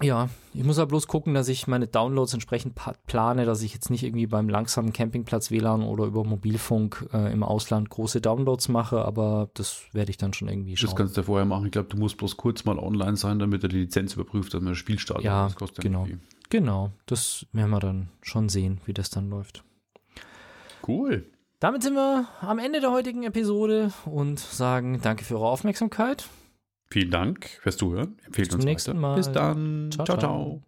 Ja, ich muss aber bloß gucken, dass ich meine Downloads entsprechend plane, dass ich jetzt nicht irgendwie beim langsamen Campingplatz WLAN oder über Mobilfunk äh, im Ausland große Downloads mache, aber das werde ich dann schon irgendwie schauen. Das kannst du ja vorher machen. Ich glaube, du musst bloß kurz mal online sein, damit er die Lizenz überprüft, dass man das Spiel startet. Ja, das genau. Genau, das werden wir dann schon sehen, wie das dann läuft. Cool. Damit sind wir am Ende der heutigen Episode und sagen danke für eure Aufmerksamkeit. Vielen Dank fürs Zuhören. Empfehlt Bis uns zum nächsten weiter. Mal. Bis dann. ciao. ciao. ciao.